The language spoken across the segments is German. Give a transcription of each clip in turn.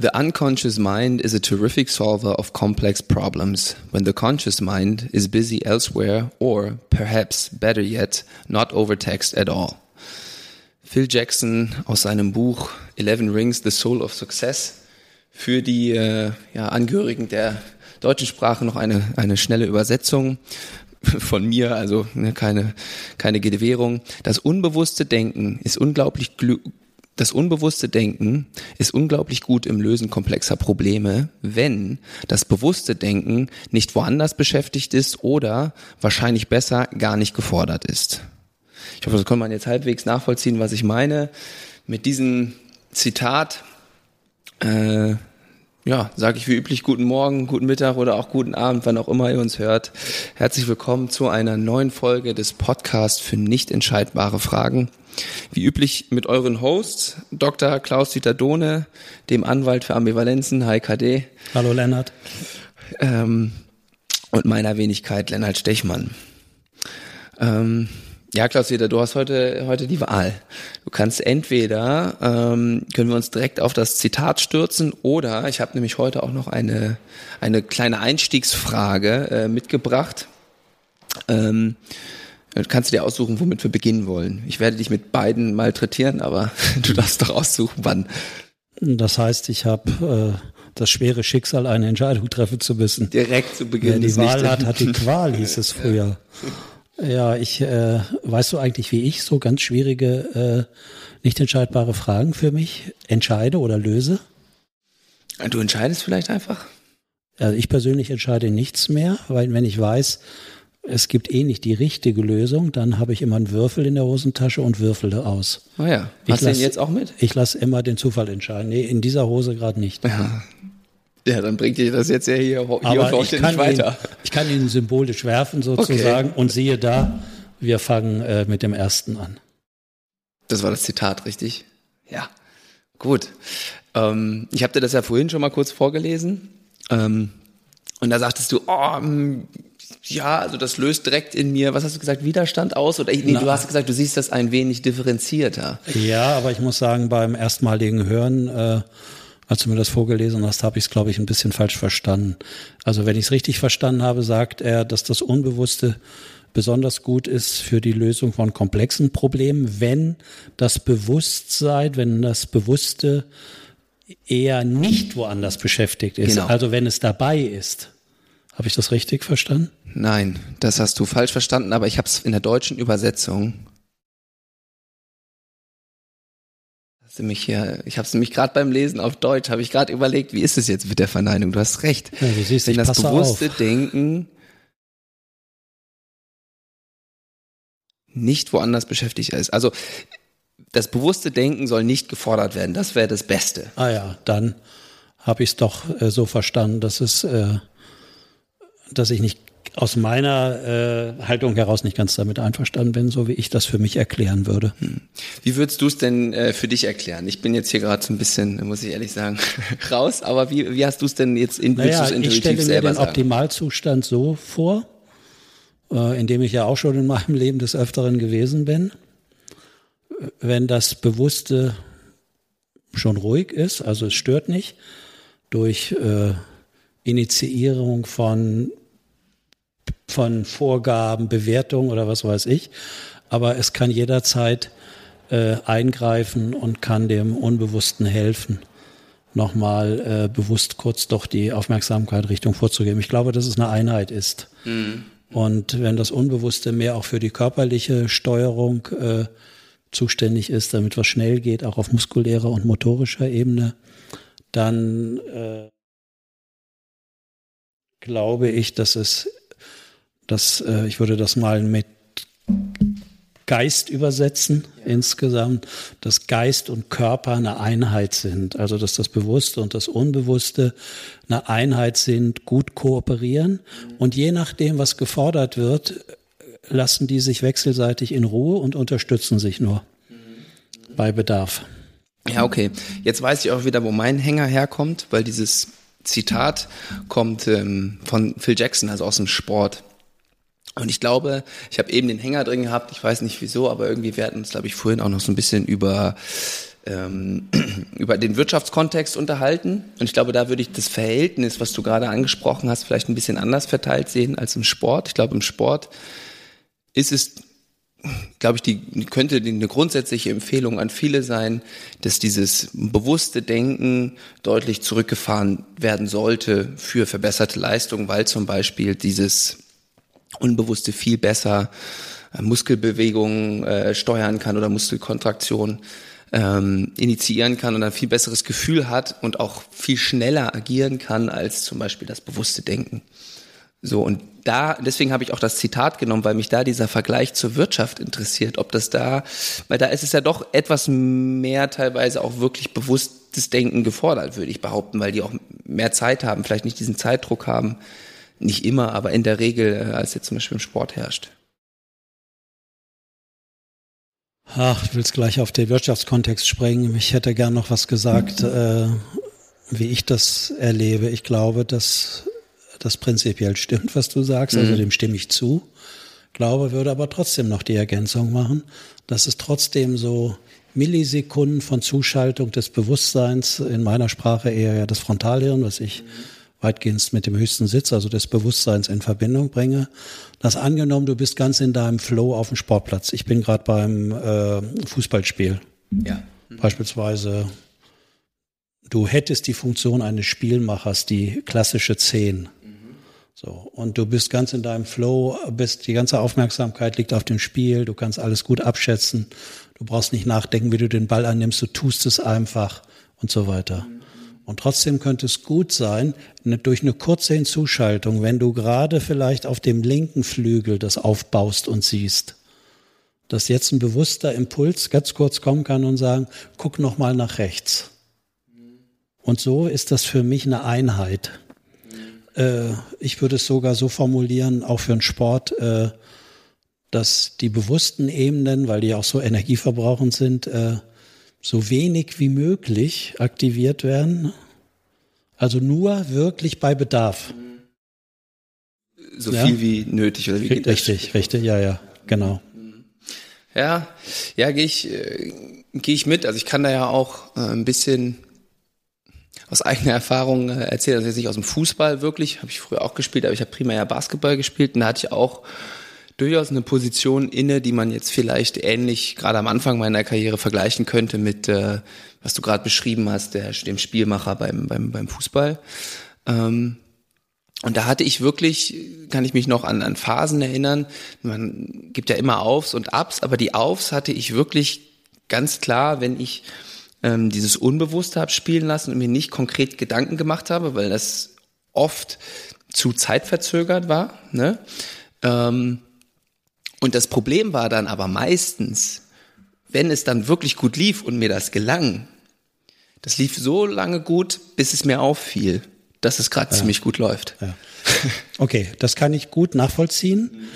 The unconscious mind is a terrific solver of complex problems when the conscious mind is busy elsewhere or, perhaps better yet, not overtaxed at all. Phil Jackson aus seinem Buch Eleven Rings, The Soul of Success. Für die äh, ja, Angehörigen der deutschen Sprache noch eine, eine schnelle Übersetzung von mir, also ne, keine, keine Gewährung. Das unbewusste Denken ist unglaublich das unbewusste Denken ist unglaublich gut im Lösen komplexer Probleme, wenn das bewusste Denken nicht woanders beschäftigt ist oder wahrscheinlich besser gar nicht gefordert ist. Ich hoffe, das kann man jetzt halbwegs nachvollziehen, was ich meine. Mit diesem Zitat äh, ja, sage ich wie üblich guten Morgen, guten Mittag oder auch guten Abend, wann auch immer ihr uns hört. Herzlich willkommen zu einer neuen Folge des Podcasts für nicht entscheidbare Fragen. Wie üblich mit euren Hosts, Dr. Klaus-Dieter Dohne, dem Anwalt für Ambivalenzen, HKD. Hallo Lennart. Ähm, und meiner Wenigkeit Lennart Stechmann. Ähm, ja, Klaus-Dieter, du hast heute, heute die Wahl. Du kannst entweder, ähm, können wir uns direkt auf das Zitat stürzen oder ich habe nämlich heute auch noch eine, eine kleine Einstiegsfrage äh, mitgebracht. Ähm, kannst du dir aussuchen, womit wir beginnen wollen. Ich werde dich mit beiden malträtieren, aber du darfst doch aussuchen, wann. Das heißt, ich habe äh, das schwere Schicksal, eine Entscheidung treffen zu müssen. Direkt zu Beginn. Wer die Wahl hat, hat die Qual, hieß es früher. Ja, ich äh, weißt du eigentlich, wie ich so ganz schwierige, äh, nicht entscheidbare Fragen für mich entscheide oder löse? Du entscheidest vielleicht einfach? Also ich persönlich entscheide nichts mehr, weil wenn ich weiß, es gibt eh nicht die richtige Lösung, dann habe ich immer einen Würfel in der Hosentasche und würfele aus. Ah ja. Hast du den jetzt auch mit? Ich lasse immer den Zufall entscheiden. Nee, in dieser Hose gerade nicht. Ja. Ja, dann bringt dir das jetzt ja hier, hier Aber und heute nicht weiter. Ihn, ich kann ihn symbolisch werfen sozusagen okay. und siehe da, wir fangen äh, mit dem ersten an. Das war das Zitat, richtig? Ja. Gut. Ähm, ich habe dir das ja vorhin schon mal kurz vorgelesen. Ähm, und da sagtest du, oh, ja, also das löst direkt in mir, was hast du gesagt, Widerstand aus? Oder nee, du hast gesagt, du siehst das ein wenig differenzierter. Ja, aber ich muss sagen, beim erstmaligen Hören, äh, als du mir das vorgelesen hast, habe ich es, glaube ich, ein bisschen falsch verstanden. Also wenn ich es richtig verstanden habe, sagt er, dass das Unbewusste besonders gut ist für die Lösung von komplexen Problemen, wenn das Bewusstsein, wenn das Bewusste eher nicht woanders beschäftigt ist. Genau. Also wenn es dabei ist. Habe ich das richtig verstanden? Nein, das hast du falsch verstanden, aber ich habe es in der deutschen Übersetzung. Hast du mich hier, ich habe es nämlich gerade beim Lesen auf Deutsch, habe ich gerade überlegt, wie ist es jetzt mit der Verneinung? Du hast recht. Ja, du siehst, Wenn das bewusste auf. Denken nicht woanders beschäftigt ist. Also das bewusste Denken soll nicht gefordert werden. Das wäre das Beste. Ah ja, dann habe ich es doch äh, so verstanden, dass es äh, dass ich nicht aus meiner äh, Haltung heraus nicht ganz damit einverstanden bin, so wie ich das für mich erklären würde. Hm. Wie würdest du es denn äh, für dich erklären? Ich bin jetzt hier gerade so ein bisschen, muss ich ehrlich sagen, raus, aber wie, wie hast du es denn jetzt in, naja, intuitiv ich stelle mir den sagen? Optimalzustand so vor, äh, in dem ich ja auch schon in meinem Leben des Öfteren gewesen bin. Wenn das Bewusste schon ruhig ist, also es stört nicht, durch äh, Initiierung von, von Vorgaben, Bewertungen oder was weiß ich. Aber es kann jederzeit äh, eingreifen und kann dem Unbewussten helfen, nochmal äh, bewusst kurz doch die Aufmerksamkeit Richtung vorzugeben. Ich glaube, dass es eine Einheit ist. Mhm. Und wenn das Unbewusste mehr auch für die körperliche Steuerung äh, zuständig ist, damit was schnell geht, auch auf muskulärer und motorischer Ebene, dann äh, glaube ich, dass es, dass, äh, ich würde das mal mit Geist übersetzen ja. insgesamt, dass Geist und Körper eine Einheit sind. Also dass das Bewusste und das Unbewusste eine Einheit sind, gut kooperieren. Mhm. Und je nachdem, was gefordert wird, lassen die sich wechselseitig in Ruhe und unterstützen sich nur mhm. bei Bedarf. Ja, okay. Jetzt weiß ich auch wieder, wo mein Hänger herkommt, weil dieses Zitat kommt ähm, von Phil Jackson, also aus dem Sport. Und ich glaube, ich habe eben den Hänger drin gehabt, ich weiß nicht wieso, aber irgendwie wir hatten uns, glaube ich, vorhin auch noch so ein bisschen über ähm, über den Wirtschaftskontext unterhalten. Und ich glaube, da würde ich das Verhältnis, was du gerade angesprochen hast, vielleicht ein bisschen anders verteilt sehen als im Sport. Ich glaube, im Sport ist es, glaube ich, die könnte eine grundsätzliche Empfehlung an viele sein, dass dieses bewusste Denken deutlich zurückgefahren werden sollte für verbesserte Leistung, weil zum Beispiel dieses Unbewusste viel besser äh, Muskelbewegungen äh, steuern kann oder Muskelkontraktion ähm, initiieren kann und ein viel besseres Gefühl hat und auch viel schneller agieren kann als zum Beispiel das bewusste Denken. So, und da, deswegen habe ich auch das Zitat genommen, weil mich da dieser Vergleich zur Wirtschaft interessiert, ob das da, weil da ist es ja doch etwas mehr teilweise auch wirklich bewusstes Denken gefordert, würde ich behaupten, weil die auch mehr Zeit haben, vielleicht nicht diesen Zeitdruck haben, nicht immer, aber in der Regel, äh, als jetzt zum Beispiel im Sport herrscht. Ach, ich will es gleich auf den Wirtschaftskontext sprengen. Ich hätte gern noch was gesagt, äh, wie ich das erlebe. Ich glaube, dass das prinzipiell stimmt, was du sagst, also mhm. dem stimme ich zu. Glaube, würde aber trotzdem noch die Ergänzung machen, dass es trotzdem so Millisekunden von Zuschaltung des Bewusstseins, in meiner Sprache eher ja das Frontalhirn, was ich mhm weitgehend mit dem höchsten Sitz, also des Bewusstseins in Verbindung bringe. Das angenommen, du bist ganz in deinem Flow auf dem Sportplatz. Ich bin gerade beim äh, Fußballspiel. Ja. Beispielsweise, du hättest die Funktion eines Spielmachers, die klassische 10. So, und du bist ganz in deinem Flow, bist, die ganze Aufmerksamkeit liegt auf dem Spiel, du kannst alles gut abschätzen, du brauchst nicht nachdenken, wie du den Ball annimmst, du tust es einfach und so weiter. Und trotzdem könnte es gut sein, durch eine kurze Hinzuschaltung, wenn du gerade vielleicht auf dem linken Flügel das aufbaust und siehst, dass jetzt ein bewusster Impuls ganz kurz kommen kann und sagen, guck noch mal nach rechts. Und so ist das für mich eine Einheit. Äh, ich würde es sogar so formulieren, auch für einen Sport, äh, dass die bewussten Ebenen, weil die auch so energieverbrauchend sind, äh, so wenig wie möglich aktiviert werden. Also nur wirklich bei Bedarf. So ja? viel wie nötig, oder wie geht Richtig, das? richtig, ja, ja, genau. Ja, ja, gehe ich, äh, gehe ich mit. Also ich kann da ja auch äh, ein bisschen aus eigener Erfahrung äh, erzählen, also jetzt nicht aus dem Fußball wirklich, habe ich früher auch gespielt, aber ich habe primär ja Basketball gespielt und da hatte ich auch durchaus eine Position inne, die man jetzt vielleicht ähnlich gerade am Anfang meiner Karriere vergleichen könnte mit, äh, was du gerade beschrieben hast, der, dem Spielmacher beim, beim, beim Fußball. Ähm, und da hatte ich wirklich, kann ich mich noch an, an Phasen erinnern, man gibt ja immer Aufs und Abs, aber die Aufs hatte ich wirklich ganz klar, wenn ich ähm, dieses Unbewusste habe spielen lassen und mir nicht konkret Gedanken gemacht habe, weil das oft zu zeitverzögert war. Ne? Ähm, und das Problem war dann aber meistens, wenn es dann wirklich gut lief und mir das gelang, das lief so lange gut, bis es mir auffiel, dass es gerade ja. ziemlich gut läuft. Ja. Okay, das kann ich gut nachvollziehen.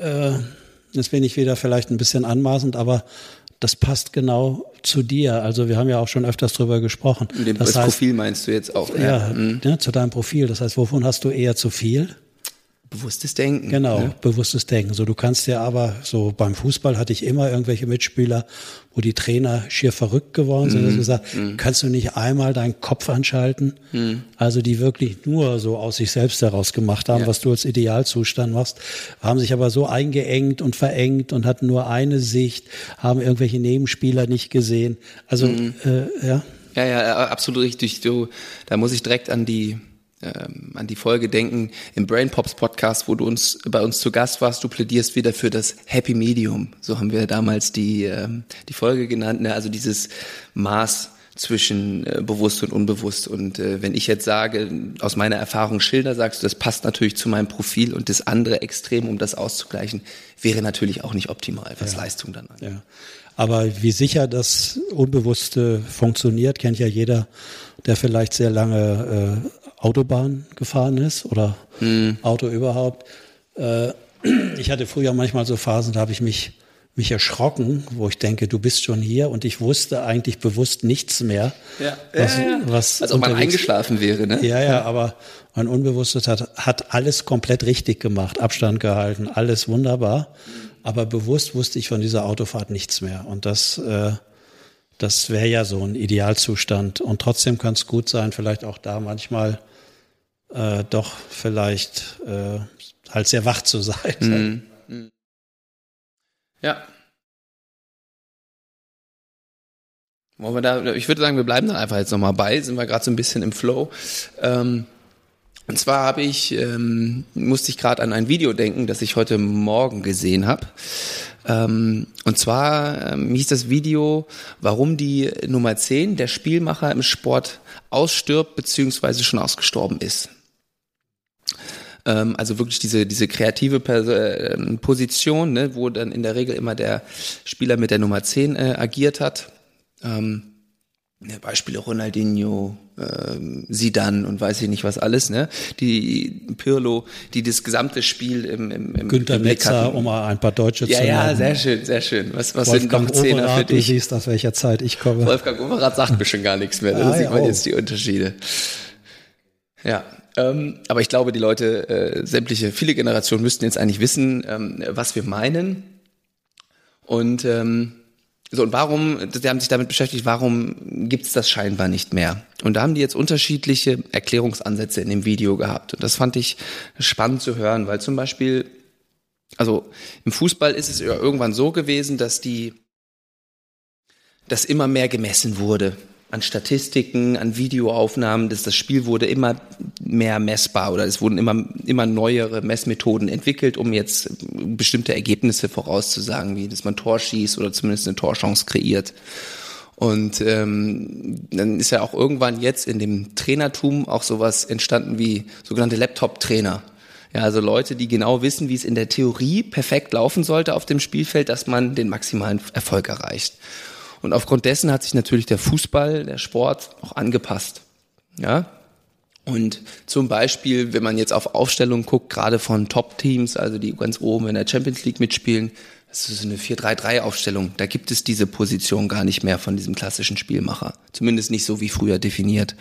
Äh, jetzt bin ich wieder vielleicht ein bisschen anmaßend, aber das passt genau zu dir. Also wir haben ja auch schon öfters drüber gesprochen. Dem das heißt, Profil meinst du jetzt auch? Ja, ja, mhm. ja, zu deinem Profil. Das heißt, wovon hast du eher zu viel? Bewusstes Denken. Genau, ne? bewusstes Denken. So, du kannst ja aber, so beim Fußball hatte ich immer irgendwelche Mitspieler, wo die Trainer schier verrückt geworden sind, mm. dass du gesagt, mm. kannst du nicht einmal deinen Kopf anschalten? Mm. Also die wirklich nur so aus sich selbst heraus gemacht haben, ja. was du als Idealzustand machst, haben sich aber so eingeengt und verengt und hatten nur eine Sicht, haben irgendwelche Nebenspieler nicht gesehen. Also, mhm. äh, ja. Ja, ja, absolut richtig. Du, da muss ich direkt an die an die Folge denken im Brain Pops Podcast, wo du uns bei uns zu Gast warst. Du plädierst wieder für das Happy Medium. So haben wir damals die ähm, die Folge genannt. Ne? Also dieses Maß zwischen äh, bewusst und unbewusst. Und äh, wenn ich jetzt sage, aus meiner Erfahrung Schilder, sagst du, das passt natürlich zu meinem Profil und das andere Extrem, um das auszugleichen, wäre natürlich auch nicht optimal, was ja. Leistung dann angeht. Ja. Aber wie sicher das Unbewusste funktioniert, kennt ja jeder, der vielleicht sehr lange äh, Autobahn gefahren ist oder mhm. Auto überhaupt. Äh, ich hatte früher manchmal so Phasen, da habe ich mich, mich erschrocken, wo ich denke, du bist schon hier und ich wusste eigentlich bewusst nichts mehr. Ja. Was, ja, ja. was Als ob man eingeschlafen wäre, ne? Ja, ja, aber mein Unbewusstes hat, hat alles komplett richtig gemacht, Abstand gehalten, alles wunderbar. Aber bewusst wusste ich von dieser Autofahrt nichts mehr. Und das, äh, Das wäre ja so ein Idealzustand. Und trotzdem kann es gut sein, vielleicht auch da manchmal äh, doch vielleicht äh, halt sehr wach zu sein. Mhm. Ja. Wollen wir da, ich würde sagen, wir bleiben da einfach jetzt nochmal bei, sind wir gerade so ein bisschen im Flow. Ähm, und zwar habe ich, ähm, musste ich gerade an ein Video denken, das ich heute Morgen gesehen habe. Ähm, und zwar ähm, hieß das Video, warum die Nummer 10, der Spielmacher im Sport, ausstirbt bzw. schon ausgestorben ist. Ähm, also wirklich diese, diese kreative äh, Position, ne, wo dann in der Regel immer der Spieler mit der Nummer 10 äh, agiert hat. Ähm, Beispiele Ronaldinho, ähm, Sidan und weiß ich nicht was alles, ne? Die Pirlo, die das gesamte Spiel im, im, im Günter im Netzer, um mal ein paar Deutsche ja, zu nennen. Ja, ja, sehr schön, sehr schön. Was, was Wolfgang sind noch Zehner Overath, für dich? Du siehst, aus welcher Zeit ich komme. Wolfgang Overath sagt mir schon gar nichts mehr. Da ah, sieht man oh. jetzt die Unterschiede. Ja, ähm, aber ich glaube, die Leute, äh, sämtliche, viele Generationen müssten jetzt eigentlich wissen, ähm, was wir meinen. Und ähm, so, und warum, die haben sich damit beschäftigt, warum gibt's das scheinbar nicht mehr? Und da haben die jetzt unterschiedliche Erklärungsansätze in dem Video gehabt. Und das fand ich spannend zu hören, weil zum Beispiel, also im Fußball ist es ja irgendwann so gewesen, dass die, dass immer mehr gemessen wurde an Statistiken, an Videoaufnahmen, dass das Spiel wurde immer mehr messbar oder es wurden immer, immer neuere Messmethoden entwickelt, um jetzt bestimmte Ergebnisse vorauszusagen, wie dass man Tor schießt oder zumindest eine Torchance kreiert. Und ähm, dann ist ja auch irgendwann jetzt in dem Trainertum auch sowas entstanden wie sogenannte Laptop-Trainer. Ja, also Leute, die genau wissen, wie es in der Theorie perfekt laufen sollte auf dem Spielfeld, dass man den maximalen Erfolg erreicht. Und aufgrund dessen hat sich natürlich der Fußball, der Sport auch angepasst. Ja. Und zum Beispiel, wenn man jetzt auf Aufstellungen guckt, gerade von Top-Teams, also die ganz oben in der Champions League mitspielen, das ist eine 4-3-3-Aufstellung. Da gibt es diese Position gar nicht mehr von diesem klassischen Spielmacher. Zumindest nicht so wie früher definiert.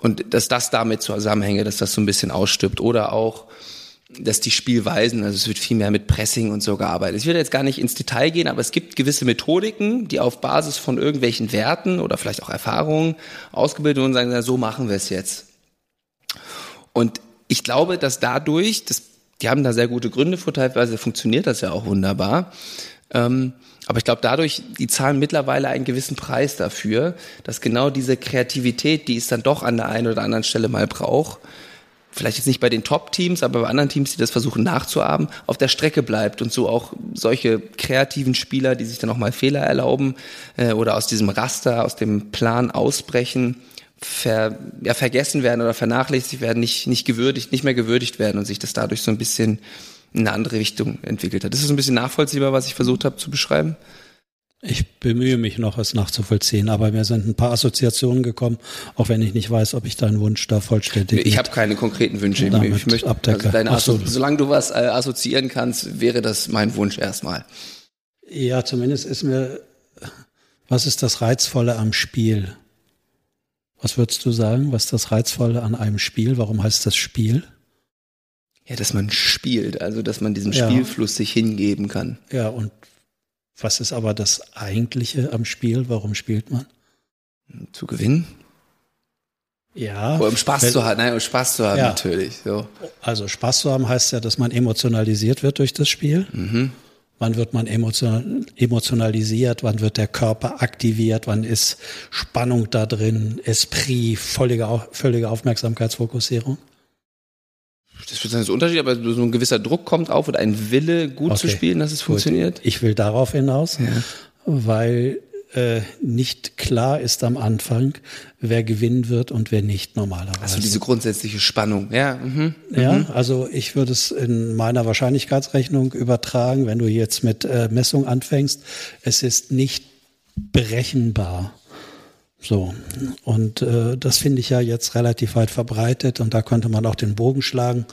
Und dass das damit zusammenhänge, dass das so ein bisschen ausstirbt. Oder auch, dass die Spielweisen, also es wird viel mehr mit Pressing und so gearbeitet. Ich will jetzt gar nicht ins Detail gehen, aber es gibt gewisse Methodiken, die auf Basis von irgendwelchen Werten oder vielleicht auch Erfahrungen ausgebildet wurden und sagen, na, so machen wir es jetzt. Und ich glaube, dass dadurch, das, die haben da sehr gute Gründe für, teilweise funktioniert das ja auch wunderbar. Ähm, aber ich glaube, dadurch, die zahlen mittlerweile einen gewissen Preis dafür, dass genau diese Kreativität, die es dann doch an der einen oder anderen Stelle mal braucht, vielleicht jetzt nicht bei den Top-Teams, aber bei anderen Teams, die das versuchen nachzuahmen, auf der Strecke bleibt und so auch solche kreativen Spieler, die sich dann auch mal Fehler erlauben äh, oder aus diesem Raster, aus dem Plan ausbrechen, ver, ja, vergessen werden oder vernachlässigt werden, nicht, nicht gewürdigt, nicht mehr gewürdigt werden und sich das dadurch so ein bisschen in eine andere Richtung entwickelt hat. Das ist ein bisschen nachvollziehbar, was ich versucht habe zu beschreiben. Ich bemühe mich noch, es nachzuvollziehen, aber mir sind ein paar Assoziationen gekommen, auch wenn ich nicht weiß, ob ich deinen Wunsch da vollständig. Ich habe keine konkreten Wünsche. Ich möchte, also deine so. solange du was äh, assoziieren kannst, wäre das mein Wunsch erstmal. Ja, zumindest ist mir, was ist das Reizvolle am Spiel? Was würdest du sagen? Was ist das Reizvolle an einem Spiel? Warum heißt das Spiel? Ja, dass man spielt, also dass man diesem Spielfluss sich hingeben kann. Ja, und was ist aber das Eigentliche am Spiel? Warum spielt man? Zu gewinnen? Ja. Oder um Spaß wenn, zu haben, nein, um Spaß zu haben ja. natürlich. So. Also Spaß zu haben heißt ja, dass man emotionalisiert wird durch das Spiel. Mhm. Wann wird man emotionalisiert? Wann wird der Körper aktiviert? Wann ist Spannung da drin? Esprit, völlige, völlige Aufmerksamkeitsfokussierung? Das wird ein Unterschied, aber so ein gewisser Druck kommt auf und ein Wille, gut okay. zu spielen, dass es gut. funktioniert. Ich will darauf hinaus, ja. weil äh, nicht klar ist am Anfang, wer gewinnen wird und wer nicht normalerweise. Also diese grundsätzliche Spannung, ja. Mhm. Ja, mhm. also ich würde es in meiner Wahrscheinlichkeitsrechnung übertragen, wenn du jetzt mit äh, Messung anfängst. Es ist nicht berechenbar. So, und äh, das finde ich ja jetzt relativ weit verbreitet und da könnte man auch den Bogen schlagen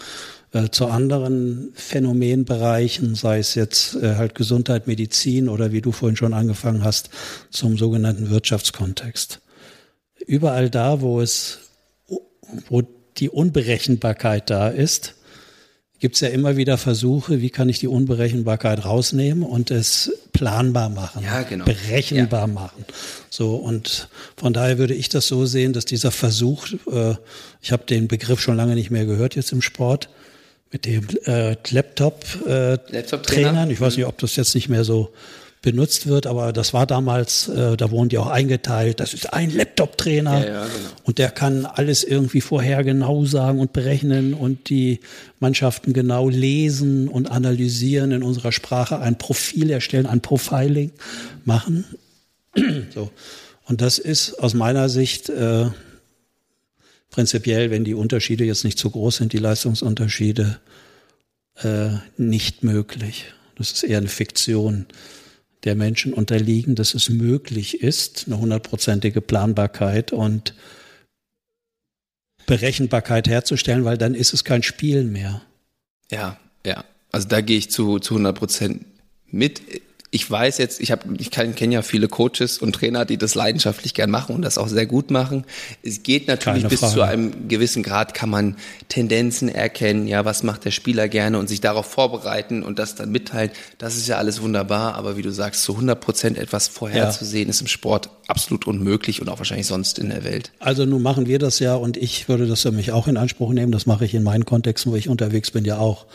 äh, zu anderen Phänomenbereichen, sei es jetzt äh, halt Gesundheit, Medizin oder wie du vorhin schon angefangen hast, zum sogenannten Wirtschaftskontext. Überall da, wo es, wo die Unberechenbarkeit da ist, gibt es ja immer wieder Versuche, wie kann ich die Unberechenbarkeit rausnehmen und es planbar machen, ja, genau. berechenbar ja. machen. So und von daher würde ich das so sehen, dass dieser Versuch, äh, ich habe den Begriff schon lange nicht mehr gehört jetzt im Sport, mit dem äh, Laptop-Trainern. Äh, Laptop ich weiß nicht, ob das jetzt nicht mehr so benutzt wird, aber das war damals, äh, da wurden die auch eingeteilt, das ist ein Laptop-Trainer ja, ja, genau. und der kann alles irgendwie vorher genau sagen und berechnen und die Mannschaften genau lesen und analysieren in unserer Sprache, ein Profil erstellen, ein Profiling machen. so. Und das ist aus meiner Sicht äh, prinzipiell, wenn die Unterschiede jetzt nicht zu groß sind, die Leistungsunterschiede, äh, nicht möglich. Das ist eher eine Fiktion der Menschen unterliegen, dass es möglich ist, eine hundertprozentige Planbarkeit und Berechenbarkeit herzustellen, weil dann ist es kein Spiel mehr. Ja, ja. Also da gehe ich zu, zu 100 Prozent mit ich weiß jetzt, ich habe, ich kenne ja viele Coaches und Trainer, die das leidenschaftlich gern machen und das auch sehr gut machen. Es geht natürlich bis zu einem gewissen Grad kann man Tendenzen erkennen, ja, was macht der Spieler gerne und sich darauf vorbereiten und das dann mitteilen. Das ist ja alles wunderbar, aber wie du sagst, zu 100 Prozent etwas vorherzusehen ja. ist im Sport absolut unmöglich und auch wahrscheinlich sonst in der Welt. Also nun machen wir das ja und ich würde das für mich auch in Anspruch nehmen. Das mache ich in meinen Kontexten, wo ich unterwegs bin, ja auch.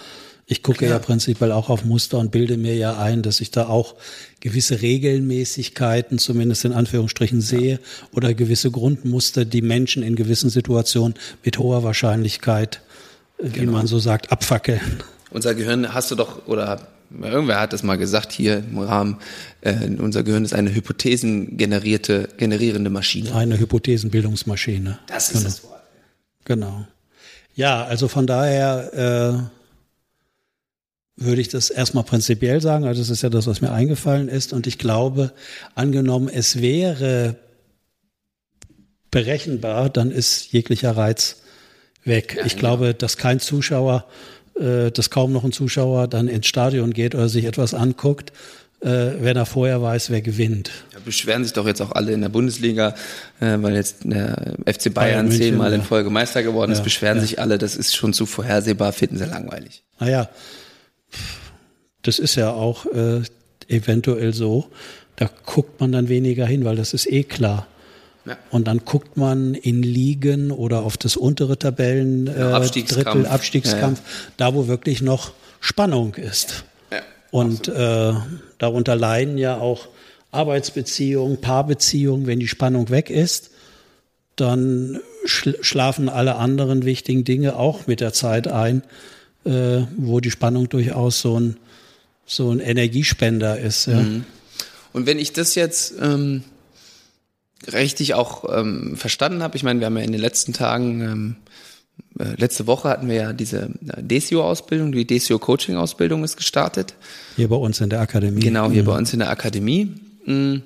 Ich gucke ja. ja prinzipiell auch auf Muster und bilde mir ja ein, dass ich da auch gewisse Regelmäßigkeiten, zumindest in Anführungsstrichen, sehe ja. oder gewisse Grundmuster, die Menschen in gewissen Situationen mit hoher Wahrscheinlichkeit, äh, wie genau. man so sagt, abfackeln. Unser Gehirn hast du doch, oder irgendwer hat das mal gesagt hier im Rahmen, äh, unser Gehirn ist eine hypothesengenerierte, generierende Maschine. Eine Hypothesenbildungsmaschine. Das ist genau. das Wort. Genau. Ja, also von daher, äh, würde ich das erstmal prinzipiell sagen. Also das ist ja das, was mir eingefallen ist. Und ich glaube, angenommen, es wäre berechenbar, dann ist jeglicher Reiz weg. Ja, ich glaube, dass kein Zuschauer, äh, dass kaum noch ein Zuschauer dann ins Stadion geht oder sich etwas anguckt, äh, wenn er vorher weiß, wer gewinnt. Ja, beschweren sich doch jetzt auch alle in der Bundesliga, äh, weil jetzt der FC Bayern, Bayern zehnmal in Folge Meister geworden ist, beschweren sich alle, das ist schon zu vorhersehbar, finden sie langweilig. Naja, das ist ja auch äh, eventuell so. Da guckt man dann weniger hin, weil das ist eh klar. Ja. Und dann guckt man in Ligen oder auf das untere Tabellen äh, Abstiegskampf. Drittel Abstiegskampf, ja, ja. da wo wirklich noch Spannung ist. Und äh, darunter leiden ja auch Arbeitsbeziehungen, Paarbeziehungen, wenn die Spannung weg ist, dann schl schlafen alle anderen wichtigen Dinge auch mit der Zeit ein, äh, wo die Spannung durchaus so ein so ein Energiespender ist. Ja. Mhm. Und wenn ich das jetzt ähm, richtig auch ähm, verstanden habe, ich meine, wir haben ja in den letzten Tagen, ähm, äh, letzte Woche hatten wir ja diese äh, DCO-Ausbildung, die DCO-Coaching-Ausbildung ist gestartet. Hier bei uns in der Akademie. Genau, hier mhm. bei uns in der Akademie. Mhm.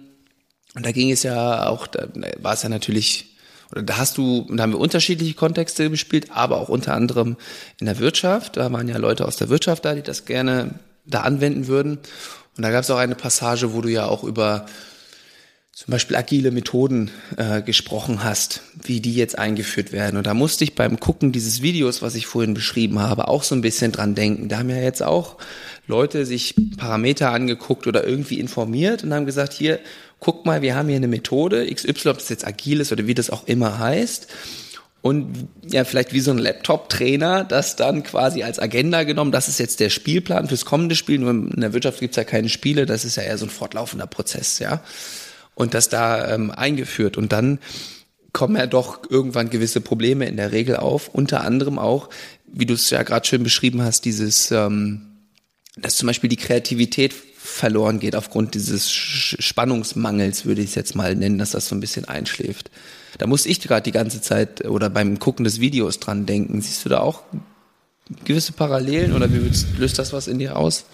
Und da ging es ja auch, da war es ja natürlich da hast du, da haben wir unterschiedliche Kontexte gespielt, aber auch unter anderem in der Wirtschaft. Da waren ja Leute aus der Wirtschaft da, die das gerne da anwenden würden. Und da gab es auch eine Passage, wo du ja auch über zum Beispiel agile Methoden äh, gesprochen hast, wie die jetzt eingeführt werden. Und da musste ich beim Gucken dieses Videos, was ich vorhin beschrieben habe, auch so ein bisschen dran denken. Da haben ja jetzt auch Leute sich Parameter angeguckt oder irgendwie informiert und haben gesagt, hier, guck mal, wir haben hier eine Methode, XY, ob das jetzt agil ist oder wie das auch immer heißt und ja, vielleicht wie so ein Laptop-Trainer, das dann quasi als Agenda genommen, das ist jetzt der Spielplan fürs kommende Spiel. Nur in der Wirtschaft gibt's ja keine Spiele, das ist ja eher so ein fortlaufender Prozess, ja. Und das da ähm, eingeführt. Und dann kommen ja doch irgendwann gewisse Probleme in der Regel auf. Unter anderem auch, wie du es ja gerade schön beschrieben hast, dieses, ähm, dass zum Beispiel die Kreativität verloren geht aufgrund dieses Spannungsmangels, würde ich es jetzt mal nennen, dass das so ein bisschen einschläft. Da muss ich gerade die ganze Zeit oder beim Gucken des Videos dran denken. Siehst du da auch gewisse Parallelen oder wie löst das was in dir aus?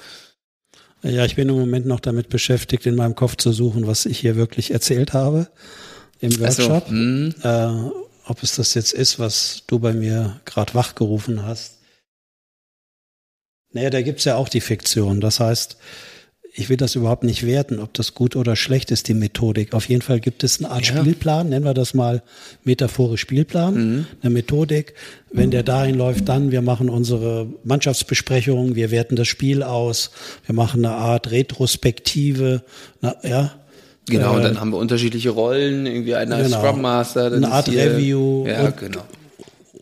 Ja, ich bin im Moment noch damit beschäftigt, in meinem Kopf zu suchen, was ich hier wirklich erzählt habe im Workshop. Also, äh, ob es das jetzt ist, was du bei mir gerade wachgerufen hast. Naja, da gibt's ja auch die Fiktion. Das heißt, ich will das überhaupt nicht werten, ob das gut oder schlecht ist, die Methodik. Auf jeden Fall gibt es eine Art ja. Spielplan, nennen wir das mal metaphorisch Spielplan, mhm. eine Methodik. Wenn der dahin läuft, dann, wir machen unsere Mannschaftsbesprechungen, wir werten das Spiel aus, wir machen eine Art Retrospektive, na, ja. Genau, äh, und dann haben wir unterschiedliche Rollen, irgendwie einer genau, Scrum Master, eine Art Review. Ja, genau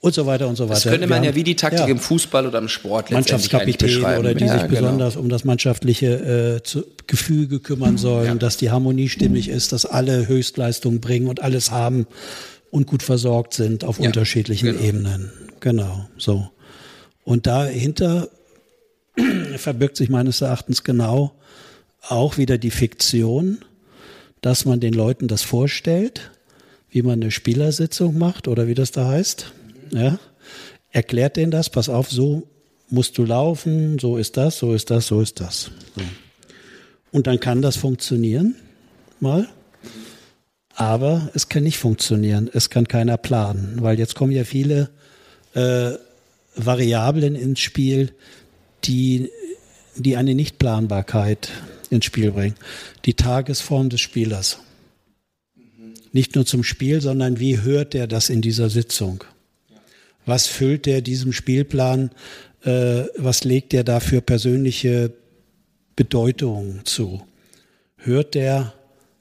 und so weiter und so weiter. Das könnte man ja wie die Taktik ja, im Fußball oder im Sport Mannschaftskapitän oder die ja, sich genau. besonders um das mannschaftliche äh, zu, Gefüge kümmern sollen, ja. dass die Harmonie stimmig ist, dass alle Höchstleistungen bringen und alles haben und gut versorgt sind auf unterschiedlichen genau. Ebenen. Genau, so. Und dahinter verbirgt sich meines Erachtens genau auch wieder die Fiktion, dass man den Leuten das vorstellt, wie man eine Spielersitzung macht oder wie das da heißt ja, erklärt denen das, pass auf, so musst du laufen, so ist das, so ist das, so ist das. So. Und dann kann das funktionieren, mal. Aber es kann nicht funktionieren. Es kann keiner planen, weil jetzt kommen ja viele äh, Variablen ins Spiel, die, die eine Nichtplanbarkeit ins Spiel bringen. Die Tagesform des Spielers. Nicht nur zum Spiel, sondern wie hört er das in dieser Sitzung? Was füllt der diesem Spielplan? Äh, was legt der da für persönliche Bedeutung zu? Hört der,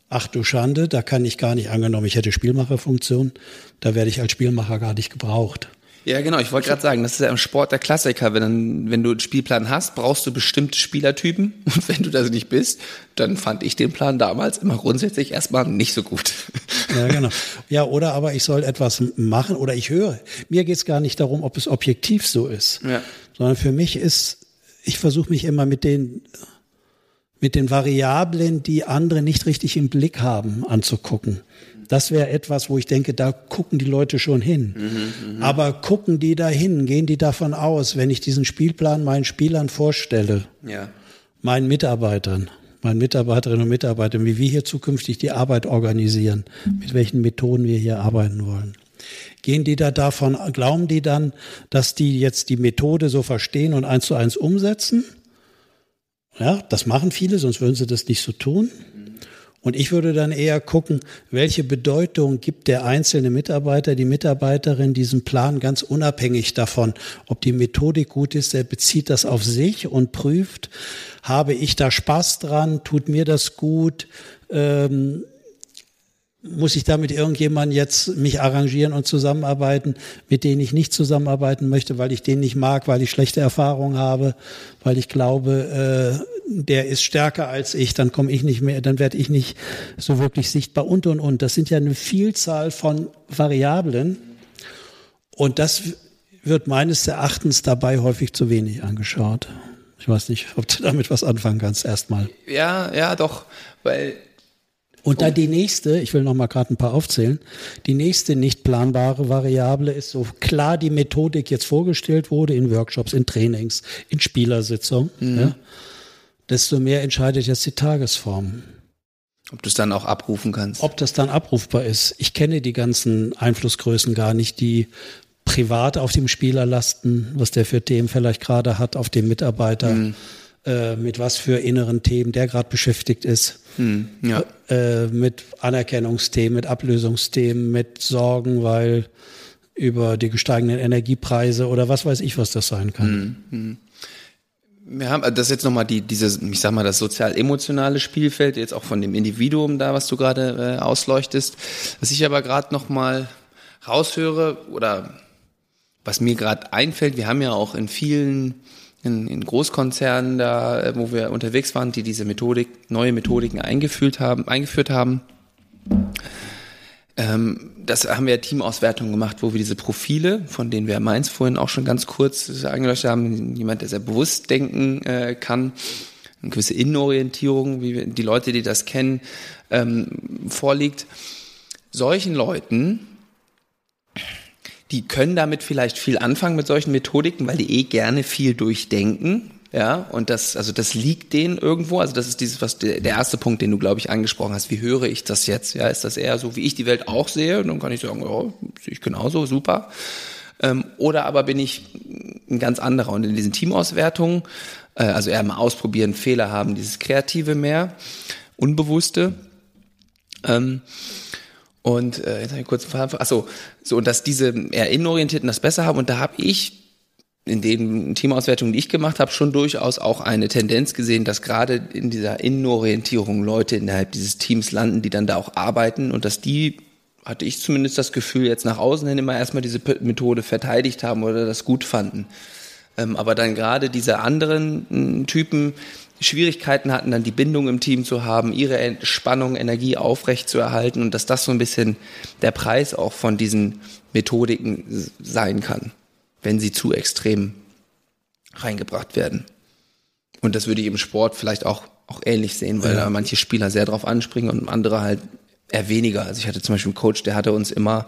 ach du Schande, da kann ich gar nicht angenommen, ich hätte Spielmacherfunktion, da werde ich als Spielmacher gar nicht gebraucht. Ja, genau. Ich wollte gerade sagen, das ist ja im Sport der Klassiker. Wenn, dann, wenn du einen Spielplan hast, brauchst du bestimmte Spielertypen. Und wenn du das nicht bist, dann fand ich den Plan damals immer grundsätzlich erstmal nicht so gut. Ja, genau. Ja, oder aber ich soll etwas machen oder ich höre. Mir geht es gar nicht darum, ob es objektiv so ist, ja. sondern für mich ist, ich versuche mich immer mit den mit den Variablen, die andere nicht richtig im Blick haben, anzugucken. Das wäre etwas, wo ich denke, da gucken die Leute schon hin. Mhm, mh. Aber gucken die da hin, gehen die davon aus, wenn ich diesen Spielplan meinen Spielern vorstelle, ja. meinen Mitarbeitern, meinen Mitarbeiterinnen und Mitarbeitern, wie wir hier zukünftig die Arbeit organisieren, mit welchen Methoden wir hier arbeiten wollen. Gehen die da davon, glauben die dann, dass die jetzt die Methode so verstehen und eins zu eins umsetzen? Ja, das machen viele, sonst würden sie das nicht so tun. Und ich würde dann eher gucken, welche Bedeutung gibt der einzelne Mitarbeiter, die Mitarbeiterin diesem Plan ganz unabhängig davon, ob die Methodik gut ist. Er bezieht das auf sich und prüft, habe ich da Spaß dran, tut mir das gut, ähm, muss ich da mit irgendjemandem jetzt mich arrangieren und zusammenarbeiten, mit denen ich nicht zusammenarbeiten möchte, weil ich den nicht mag, weil ich schlechte Erfahrungen habe, weil ich glaube, äh, der ist stärker als ich, dann komme ich nicht mehr, dann werde ich nicht so wirklich sichtbar und und und. Das sind ja eine Vielzahl von Variablen und das wird meines Erachtens dabei häufig zu wenig angeschaut. Ich weiß nicht, ob du damit was anfangen kannst erstmal. Ja, ja, doch, weil und dann die nächste, ich will noch mal gerade ein paar aufzählen, die nächste nicht planbare Variable ist, so klar die Methodik jetzt vorgestellt wurde in Workshops, in Trainings, in Spielersitzungen, mhm. ja, desto mehr entscheidet jetzt die Tagesform. Ob du es dann auch abrufen kannst. Ob das dann abrufbar ist. Ich kenne die ganzen Einflussgrößen gar nicht, die privat auf dem Spieler lasten, was der für Themen vielleicht gerade hat, auf dem Mitarbeiter. Mhm äh, mit was für inneren Themen der gerade beschäftigt ist. Hm, ja. äh, mit Anerkennungsthemen, mit Ablösungsthemen, mit Sorgen, weil über die gesteigenden Energiepreise oder was weiß ich, was das sein kann. Hm, hm. Wir haben das ist jetzt nochmal die, dieses, ich sag mal, das sozial-emotionale Spielfeld, jetzt auch von dem Individuum da, was du gerade äh, ausleuchtest. Was ich aber gerade nochmal raushöre oder was mir gerade einfällt, wir haben ja auch in vielen in, in Großkonzernen da, äh, wo wir unterwegs waren, die diese Methodik, neue Methodiken eingeführt haben, eingeführt haben. Ähm, das haben wir Teamauswertungen gemacht, wo wir diese Profile, von denen wir Mainz vorhin auch schon ganz kurz angeleuchtet haben, jemand, der sehr bewusst denken äh, kann, eine gewisse Innenorientierung, wie wir, die Leute, die das kennen, ähm, vorliegt. Solchen Leuten die können damit vielleicht viel anfangen mit solchen Methodiken, weil die eh gerne viel durchdenken. Ja, und das, also das liegt denen irgendwo. Also das ist dieses, was der, erste Punkt, den du, glaube ich, angesprochen hast. Wie höre ich das jetzt? Ja, ist das eher so, wie ich die Welt auch sehe? Und dann kann ich sagen, ja, sehe ich genauso, super. Ähm, oder aber bin ich ein ganz anderer. Und in diesen Teamauswertungen Äh, also eher mal ausprobieren, Fehler haben, dieses Kreative mehr, Unbewusste. Ähm, und äh, jetzt habe ich kurz achso, so und dass diese eher innenorientierten das besser haben und da habe ich in den Teamauswertungen, die ich gemacht habe, schon durchaus auch eine Tendenz gesehen, dass gerade in dieser Innenorientierung Leute innerhalb dieses Teams landen, die dann da auch arbeiten und dass die hatte ich zumindest das Gefühl, jetzt nach außen hin immer erstmal diese Methode verteidigt haben oder das gut fanden. Ähm, aber dann gerade diese anderen hm, Typen Schwierigkeiten hatten, dann die Bindung im Team zu haben, ihre Spannung, Energie aufrecht zu erhalten und dass das so ein bisschen der Preis auch von diesen Methodiken sein kann, wenn sie zu extrem reingebracht werden. Und das würde ich im Sport vielleicht auch, auch ähnlich sehen, weil ja. da manche Spieler sehr drauf anspringen und andere halt eher weniger. Also ich hatte zum Beispiel einen Coach, der hatte uns immer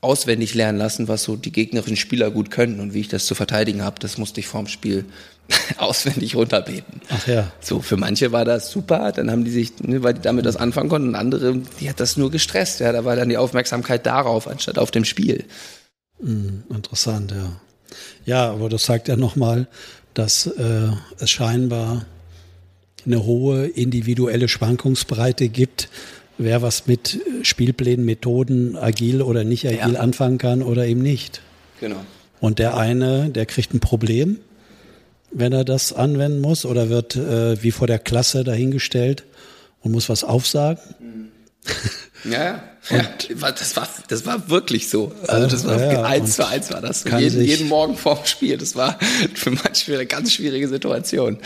auswendig lernen lassen, was so die gegnerischen Spieler gut können und wie ich das zu verteidigen habe. Das musste ich vorm Spiel auswendig runterbeten. Ach ja. So, für manche war das super, dann haben die sich, ne, weil die damit das anfangen konnten, und andere, die hat das nur gestresst. Ja, da war dann die Aufmerksamkeit darauf, anstatt auf dem Spiel. Mm, interessant, ja. Ja, aber das zeigt ja nochmal, dass äh, es scheinbar eine hohe individuelle Schwankungsbreite gibt wer was mit Spielplänen, Methoden, agil oder nicht agil ja. anfangen kann oder eben nicht. Genau. Und der eine, der kriegt ein Problem, wenn er das anwenden muss oder wird äh, wie vor der Klasse dahingestellt und muss was aufsagen. Mhm. Ja, ja. das war, das war wirklich so. Also das war ja, eins zu eins war das. Jeden, jeden Morgen vorm Spiel. Das war für manche eine ganz schwierige Situation.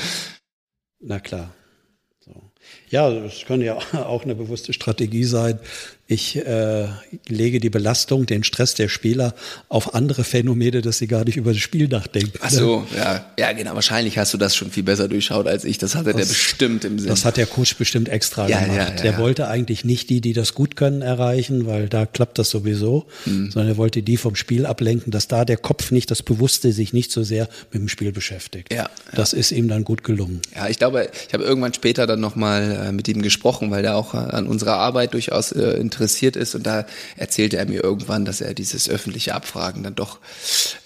Na klar. Ja, das könnte ja auch eine bewusste Strategie sein, ich äh, lege die Belastung, den Stress der Spieler auf andere Phänomene, dass sie gar nicht über das Spiel nachdenken. Ach so, ja, ja, genau. Wahrscheinlich hast du das schon viel besser durchschaut als ich. Das hatte das, der bestimmt im Sinn. Das hat der Coach bestimmt extra ja, gemacht. Ja, ja, der wollte eigentlich nicht die, die das gut können, erreichen, weil da klappt das sowieso, mhm. sondern er wollte die vom Spiel ablenken, dass da der Kopf nicht, das Bewusste sich nicht so sehr mit dem Spiel beschäftigt. Ja, das ist ihm dann gut gelungen. Ja, ich glaube, ich habe irgendwann später dann nochmal äh, mit ihm gesprochen, weil der auch an unserer Arbeit durchaus äh, interessiert interessiert ist. Und da erzählte er mir irgendwann, dass er dieses öffentliche Abfragen dann doch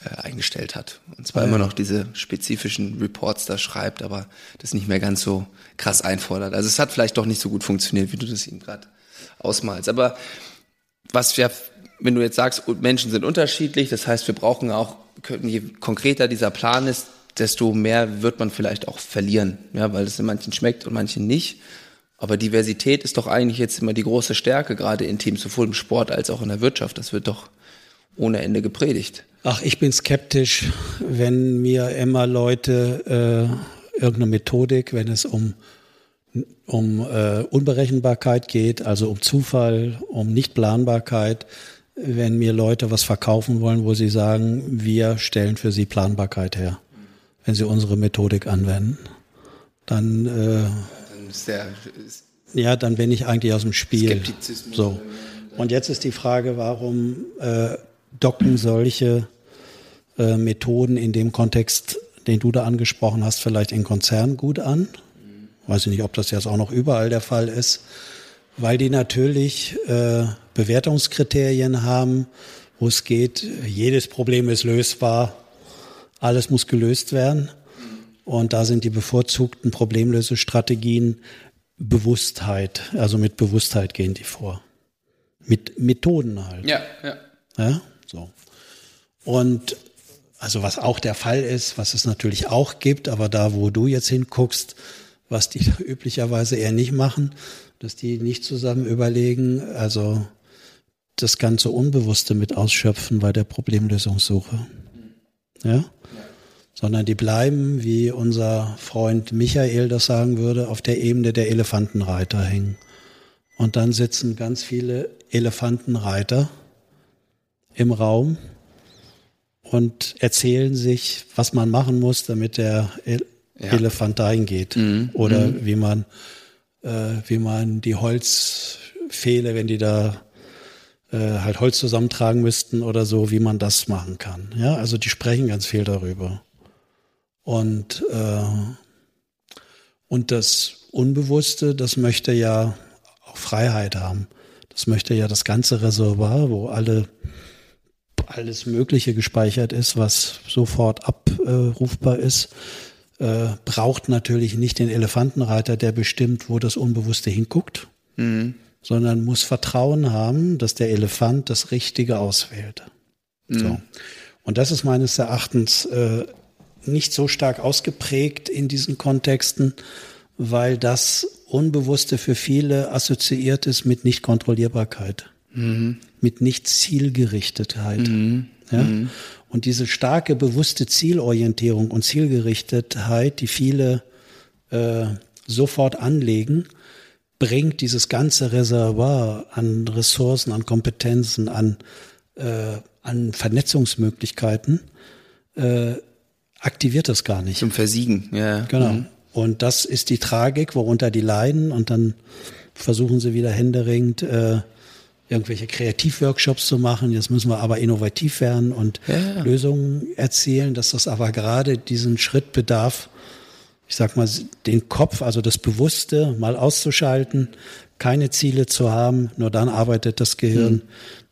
äh, eingestellt hat. Und zwar ja. immer noch diese spezifischen Reports da schreibt, aber das nicht mehr ganz so krass einfordert. Also es hat vielleicht doch nicht so gut funktioniert, wie du das ihm gerade ausmalst. Aber was ja, wenn du jetzt sagst, Menschen sind unterschiedlich, das heißt, wir brauchen auch, je konkreter dieser Plan ist, desto mehr wird man vielleicht auch verlieren, ja, weil es in manchen schmeckt und manchen nicht. Aber Diversität ist doch eigentlich jetzt immer die große Stärke, gerade in Teams, sowohl im Sport als auch in der Wirtschaft. Das wird doch ohne Ende gepredigt. Ach, ich bin skeptisch, wenn mir immer Leute äh, irgendeine Methodik, wenn es um um äh, Unberechenbarkeit geht, also um Zufall, um Nichtplanbarkeit, wenn mir Leute was verkaufen wollen, wo sie sagen, wir stellen für sie Planbarkeit her, wenn sie unsere Methodik anwenden, dann äh, sehr. Ja, dann bin ich eigentlich aus dem Spiel. Skeptizismus. So. Und jetzt ist die Frage, warum äh, docken solche äh, Methoden in dem Kontext, den du da angesprochen hast, vielleicht in Konzernen gut an? Weiß ich nicht, ob das jetzt auch noch überall der Fall ist, weil die natürlich äh, Bewertungskriterien haben, wo es geht, jedes Problem ist lösbar, alles muss gelöst werden. Und da sind die bevorzugten Problemlösestrategien Bewusstheit. Also mit Bewusstheit gehen die vor. Mit Methoden halt. Ja, ja. Ja, so. Und also was auch der Fall ist, was es natürlich auch gibt, aber da, wo du jetzt hinguckst, was die üblicherweise eher nicht machen, dass die nicht zusammen überlegen, also das ganze Unbewusste mit ausschöpfen bei der Problemlösungssuche. Ja? Sondern die bleiben, wie unser Freund Michael das sagen würde, auf der Ebene der Elefantenreiter hängen. Und dann sitzen ganz viele Elefantenreiter im Raum und erzählen sich, was man machen muss, damit der ja. Elefant dahin geht. Mhm. Oder mhm. wie man, äh, wie man die Holzpfähle, wenn die da äh, halt Holz zusammentragen müssten oder so, wie man das machen kann. Ja, also die sprechen ganz viel darüber. Und, äh, und das Unbewusste, das möchte ja auch Freiheit haben. Das möchte ja das ganze Reservoir, wo alle alles Mögliche gespeichert ist, was sofort abrufbar ist, äh, braucht natürlich nicht den Elefantenreiter, der bestimmt, wo das Unbewusste hinguckt, mhm. sondern muss Vertrauen haben, dass der Elefant das Richtige auswählt. Mhm. So. Und das ist meines Erachtens äh, nicht so stark ausgeprägt in diesen Kontexten, weil das Unbewusste für viele assoziiert ist mit Nichtkontrollierbarkeit, mhm. mit Nicht-Zielgerichtetheit. Mhm. Ja? Mhm. Und diese starke, bewusste Zielorientierung und Zielgerichtetheit, die viele äh, sofort anlegen, bringt dieses ganze Reservoir an Ressourcen, an Kompetenzen, an, äh, an Vernetzungsmöglichkeiten, äh, aktiviert das gar nicht. Zum Versiegen, ja. Genau. Mhm. Und das ist die Tragik, worunter die leiden. Und dann versuchen sie wieder händeringend äh, irgendwelche Kreativworkshops zu machen. Jetzt müssen wir aber innovativ werden und ja. Lösungen erzielen, dass das aber gerade diesen Schritt bedarf, ich sag mal, den Kopf, also das Bewusste mal auszuschalten, keine Ziele zu haben, nur dann arbeitet das Gehirn mhm.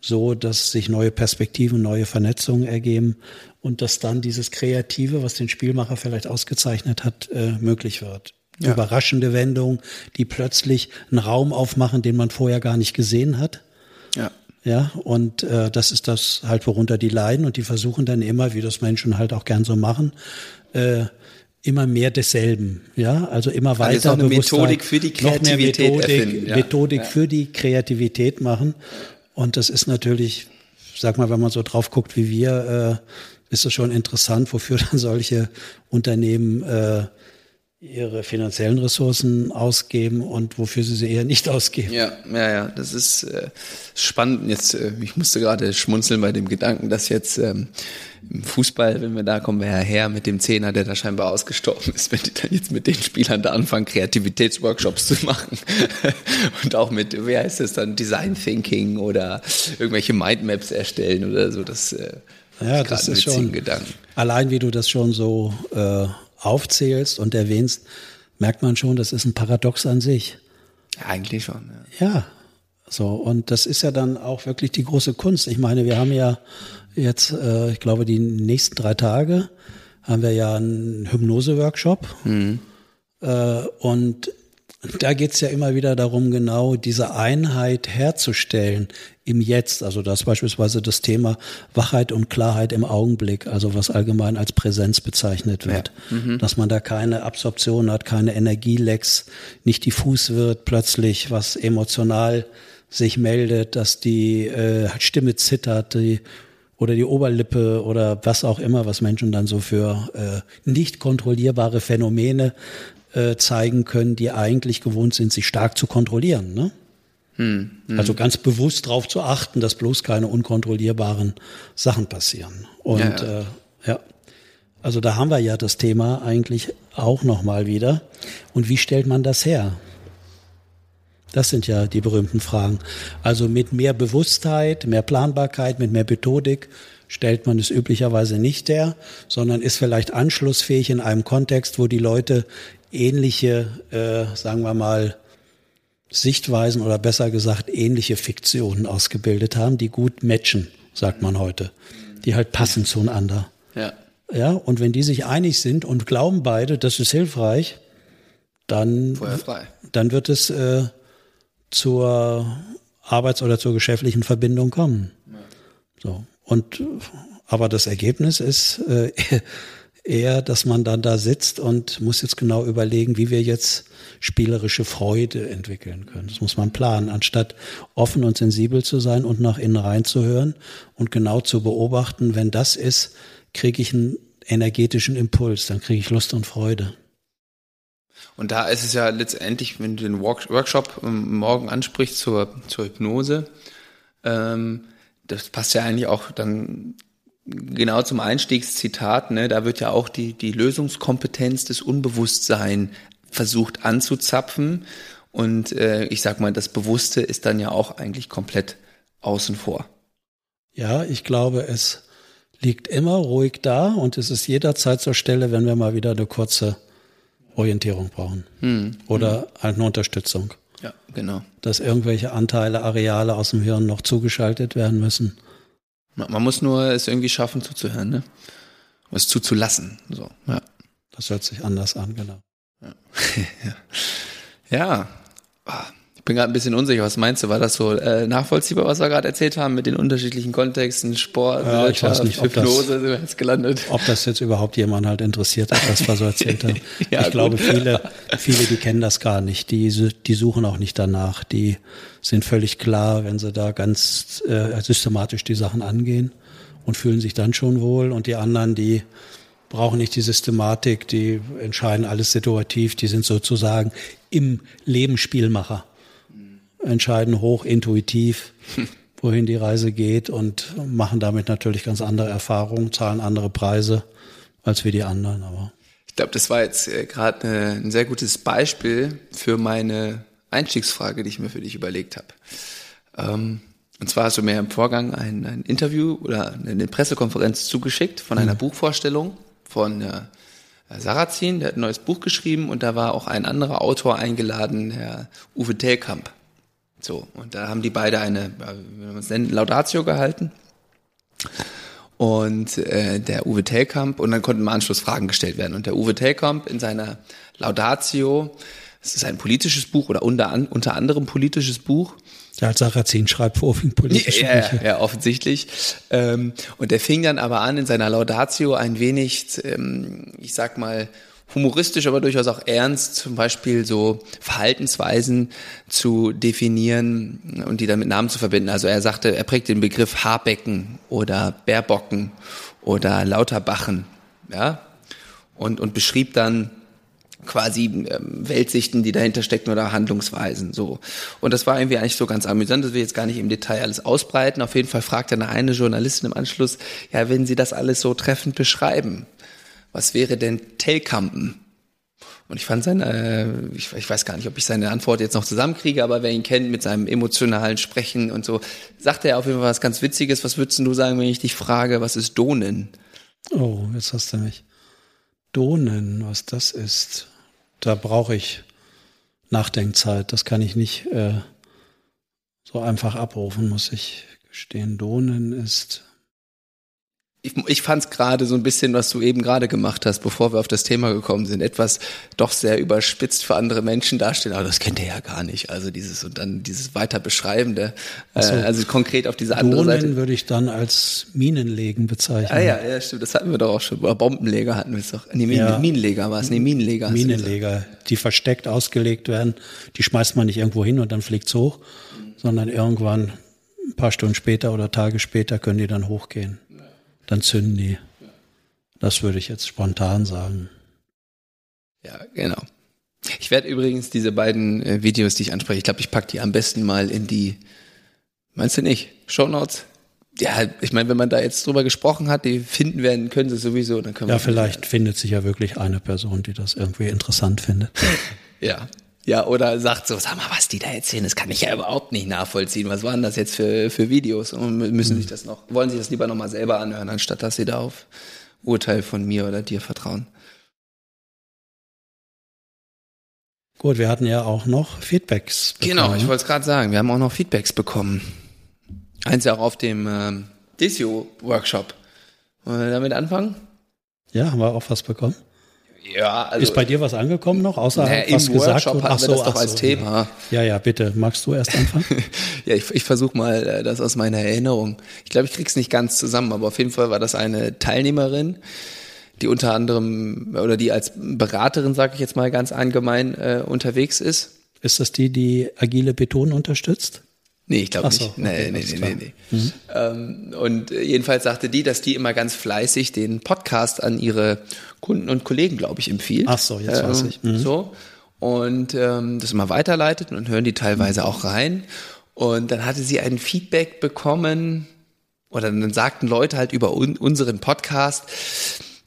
so, dass sich neue Perspektiven, neue Vernetzungen ergeben und dass dann dieses Kreative, was den Spielmacher vielleicht ausgezeichnet hat, äh, möglich wird. Ja. Überraschende Wendungen, die plötzlich einen Raum aufmachen, den man vorher gar nicht gesehen hat. Ja. Ja, und äh, das ist das halt, worunter die leiden und die versuchen dann immer, wie das Menschen halt auch gern so machen, äh, immer mehr desselben, ja, also immer weiter also eine Methodik für die Kreativität noch mehr Methodik, erfinden, ja. Methodik ja. für die Kreativität machen und das ist natürlich, sag mal, wenn man so drauf guckt wie wir, äh, ist es schon interessant, wofür dann solche Unternehmen äh, ihre finanziellen Ressourcen ausgeben und wofür sie sie eher nicht ausgeben. Ja, ja, ja, das ist äh, spannend. Jetzt, äh, ich musste gerade schmunzeln bei dem Gedanken, dass jetzt ähm, im Fußball, wenn wir da kommen, wir ja her mit dem Zehner, der da scheinbar ausgestorben ist, wenn die dann jetzt mit den Spielern da anfangen, Kreativitätsworkshops zu machen und auch mit, wie heißt das dann, Design Thinking oder irgendwelche Mindmaps erstellen oder so, das, äh, ja, das ist schon Gedanken. Allein wie du das schon so äh, aufzählst und erwähnst, merkt man schon, das ist ein Paradox an sich. Ja, eigentlich schon. Ja. ja, so und das ist ja dann auch wirklich die große Kunst. Ich meine, wir haben ja jetzt, äh, ich glaube, die nächsten drei Tage haben wir ja einen Hypnose-Workshop mhm. äh, und da geht's ja immer wieder darum, genau diese Einheit herzustellen im Jetzt. Also das beispielsweise das Thema Wachheit und Klarheit im Augenblick, also was allgemein als Präsenz bezeichnet wird. Ja. Mhm. Dass man da keine Absorption hat, keine Energielecks, nicht diffus wird plötzlich, was emotional sich meldet, dass die äh, Stimme zittert, die oder die Oberlippe oder was auch immer, was Menschen dann so für äh, nicht kontrollierbare Phänomene äh, zeigen können, die eigentlich gewohnt sind, sich stark zu kontrollieren. Ne? Hm, hm. Also ganz bewusst darauf zu achten, dass bloß keine unkontrollierbaren Sachen passieren. Und ja, ja. Äh, ja. also da haben wir ja das Thema eigentlich auch nochmal wieder. Und wie stellt man das her? Das sind ja die berühmten Fragen. Also mit mehr Bewusstheit, mehr Planbarkeit, mit mehr Methodik stellt man es üblicherweise nicht her, sondern ist vielleicht anschlussfähig in einem Kontext, wo die Leute ähnliche, äh, sagen wir mal, Sichtweisen oder besser gesagt ähnliche Fiktionen ausgebildet haben, die gut matchen, sagt man heute, die halt passen zueinander. Ja. Ja, und wenn die sich einig sind und glauben beide, das ist hilfreich, dann, dann wird es äh, zur Arbeits- oder zur geschäftlichen Verbindung kommen. Ja. So. Und aber das Ergebnis ist äh, eher, dass man dann da sitzt und muss jetzt genau überlegen, wie wir jetzt spielerische Freude entwickeln können. Das muss man planen, anstatt offen und sensibel zu sein und nach innen reinzuhören und genau zu beobachten, wenn das ist, kriege ich einen energetischen Impuls, dann kriege ich Lust und Freude. Und da ist es ja letztendlich, wenn du den Workshop ähm, morgen ansprichst zur, zur Hypnose, ähm, das passt ja eigentlich auch dann genau zum Einstiegszitat, ne, da wird ja auch die, die Lösungskompetenz des Unbewusstseins versucht anzuzapfen. Und äh, ich sag mal, das Bewusste ist dann ja auch eigentlich komplett außen vor. Ja, ich glaube, es liegt immer ruhig da und es ist jederzeit zur Stelle, wenn wir mal wieder eine kurze Orientierung brauchen. Hm, Oder hm. eine Unterstützung. Ja, genau. Dass irgendwelche Anteile, Areale aus dem Hirn noch zugeschaltet werden müssen. Man muss nur es irgendwie schaffen zuzuhören, ne? Es zuzulassen. So, ja. Das hört sich anders an, genau. Ja. ja. Ah, ich bin gerade ein bisschen unsicher. Was meinst du? War das so äh, nachvollziehbar, was wir gerade erzählt haben mit den unterschiedlichen Kontexten, Sport, ja, ich weiß nicht, ob Hypnose, das, jetzt gelandet. Ob das jetzt überhaupt jemand halt interessiert hat, was wir so erzählt haben. ja, ich gut. glaube, viele, viele, die kennen das gar nicht. Die, die suchen auch nicht danach. Die sind völlig klar, wenn sie da ganz äh, systematisch die Sachen angehen und fühlen sich dann schon wohl. Und die anderen, die brauchen nicht die Systematik, die entscheiden alles situativ, die sind sozusagen im Leben Spielmacher entscheiden hoch intuitiv, wohin die Reise geht und machen damit natürlich ganz andere Erfahrungen, zahlen andere Preise als wir die anderen. Aber ich glaube, das war jetzt äh, gerade ein sehr gutes Beispiel für meine Einstiegsfrage, die ich mir für dich überlegt habe. Ähm, und zwar hast du mir im Vorgang ein, ein Interview oder eine Pressekonferenz zugeschickt von einer mhm. Buchvorstellung von äh, Sarrazin, der hat ein neues Buch geschrieben und da war auch ein anderer Autor eingeladen, Herr Uwe Telkamp. So, und da haben die beide eine, wie man es nennt, Laudatio gehalten. Und äh, der Uwe Telkamp, und dann konnten im Anschluss Fragen gestellt werden. Und der Uwe Telkamp in seiner Laudatio, es ist ein politisches Buch oder unter, unter anderem politisches Buch. Ja, als Sarrazin schreibt vorwiegend politische ja, Bücher. Ja, ja, offensichtlich. Ähm, und der fing dann aber an, in seiner Laudatio ein wenig, ähm, ich sag mal, humoristisch, aber durchaus auch ernst, zum Beispiel so Verhaltensweisen zu definieren und die dann mit Namen zu verbinden. Also er sagte, er prägt den Begriff Haarbecken oder Bärbocken oder Lauterbachen, ja, und, und beschrieb dann quasi ähm, Weltsichten, die dahinter stecken oder Handlungsweisen so. Und das war irgendwie eigentlich so ganz amüsant, dass wir jetzt gar nicht im Detail alles ausbreiten. Auf jeden Fall fragte eine eine Journalistin im Anschluss, ja, wenn Sie das alles so treffend beschreiben, was wäre denn Telkampen? Und ich fand seine, äh, ich, ich, weiß gar nicht, ob ich seine Antwort jetzt noch zusammenkriege, aber wer ihn kennt mit seinem emotionalen Sprechen und so, sagte er auf jeden Fall was ganz Witziges. Was würdest du sagen, wenn ich dich frage, was ist Donen? Oh, jetzt hast du mich. Donen, was das ist, da brauche ich Nachdenkzeit. Das kann ich nicht äh, so einfach abrufen, muss ich gestehen. Donen ist ich, ich fand es gerade so ein bisschen, was du eben gerade gemacht hast, bevor wir auf das Thema gekommen sind, etwas doch sehr überspitzt für andere Menschen darstellen, aber das kennt ihr ja gar nicht. Also dieses und dann dieses weiter beschreibende, äh, so, also konkret auf diese andere Donen Seite. würde ich dann als Minenlegen bezeichnen. Ah ja, ja, stimmt, das hatten wir doch auch schon. Oder Bombenleger hatten wir es doch. Nee, ja. Minenleger war es, nee, Minenleger. Minenleger, die versteckt ausgelegt werden, die schmeißt man nicht irgendwo hin und dann fliegt's hoch, sondern irgendwann ein paar Stunden später oder Tage später können die dann hochgehen dann zünden die. Das würde ich jetzt spontan sagen. Ja, genau. Ich werde übrigens diese beiden äh, Videos, die ich anspreche, ich glaube, ich packe die am besten mal in die, meinst du nicht, Show Notes? Ja, ich meine, wenn man da jetzt drüber gesprochen hat, die finden werden, können sie sowieso, dann können wir. Ja, vielleicht findet sich ja wirklich eine Person, die das irgendwie interessant findet. ja, ja, oder sagt so, sag mal, was die da erzählen, das kann ich ja überhaupt nicht nachvollziehen. Was waren das jetzt für, für Videos? Und müssen sich das noch, wollen sich das lieber nochmal selber anhören, anstatt dass sie da auf Urteil von mir oder dir vertrauen. Gut, wir hatten ja auch noch Feedbacks. Bekommen. Genau, ich wollte es gerade sagen, wir haben auch noch Feedbacks bekommen. Eins ja auch auf dem ähm, Desio-Workshop. Wollen wir damit anfangen? Ja, haben wir auch was bekommen? Ja, also ist bei dir was angekommen noch, außer naja, was im gesagt Workshop hatten ach so, wir das doch als so, Thema. Ja, ja, bitte. Magst du erst anfangen? ja, ich, ich versuche mal äh, das aus meiner Erinnerung. Ich glaube, ich krieg's nicht ganz zusammen, aber auf jeden Fall war das eine Teilnehmerin, die unter anderem oder die als Beraterin, sage ich jetzt mal ganz allgemein, äh, unterwegs ist. Ist das die, die agile Beton unterstützt? Nee, ich glaube so, nicht. Okay, nee, nee, nee, nee, nee. Mhm. Ähm, und jedenfalls sagte die, dass die immer ganz fleißig den Podcast an ihre Kunden und Kollegen, glaube ich, empfiehlt. Ach so, jetzt ähm, weiß ich. Mhm. So. Und ähm, das immer weiterleitet und hören die teilweise auch rein. Und dann hatte sie ein Feedback bekommen, oder dann sagten Leute halt über un unseren Podcast,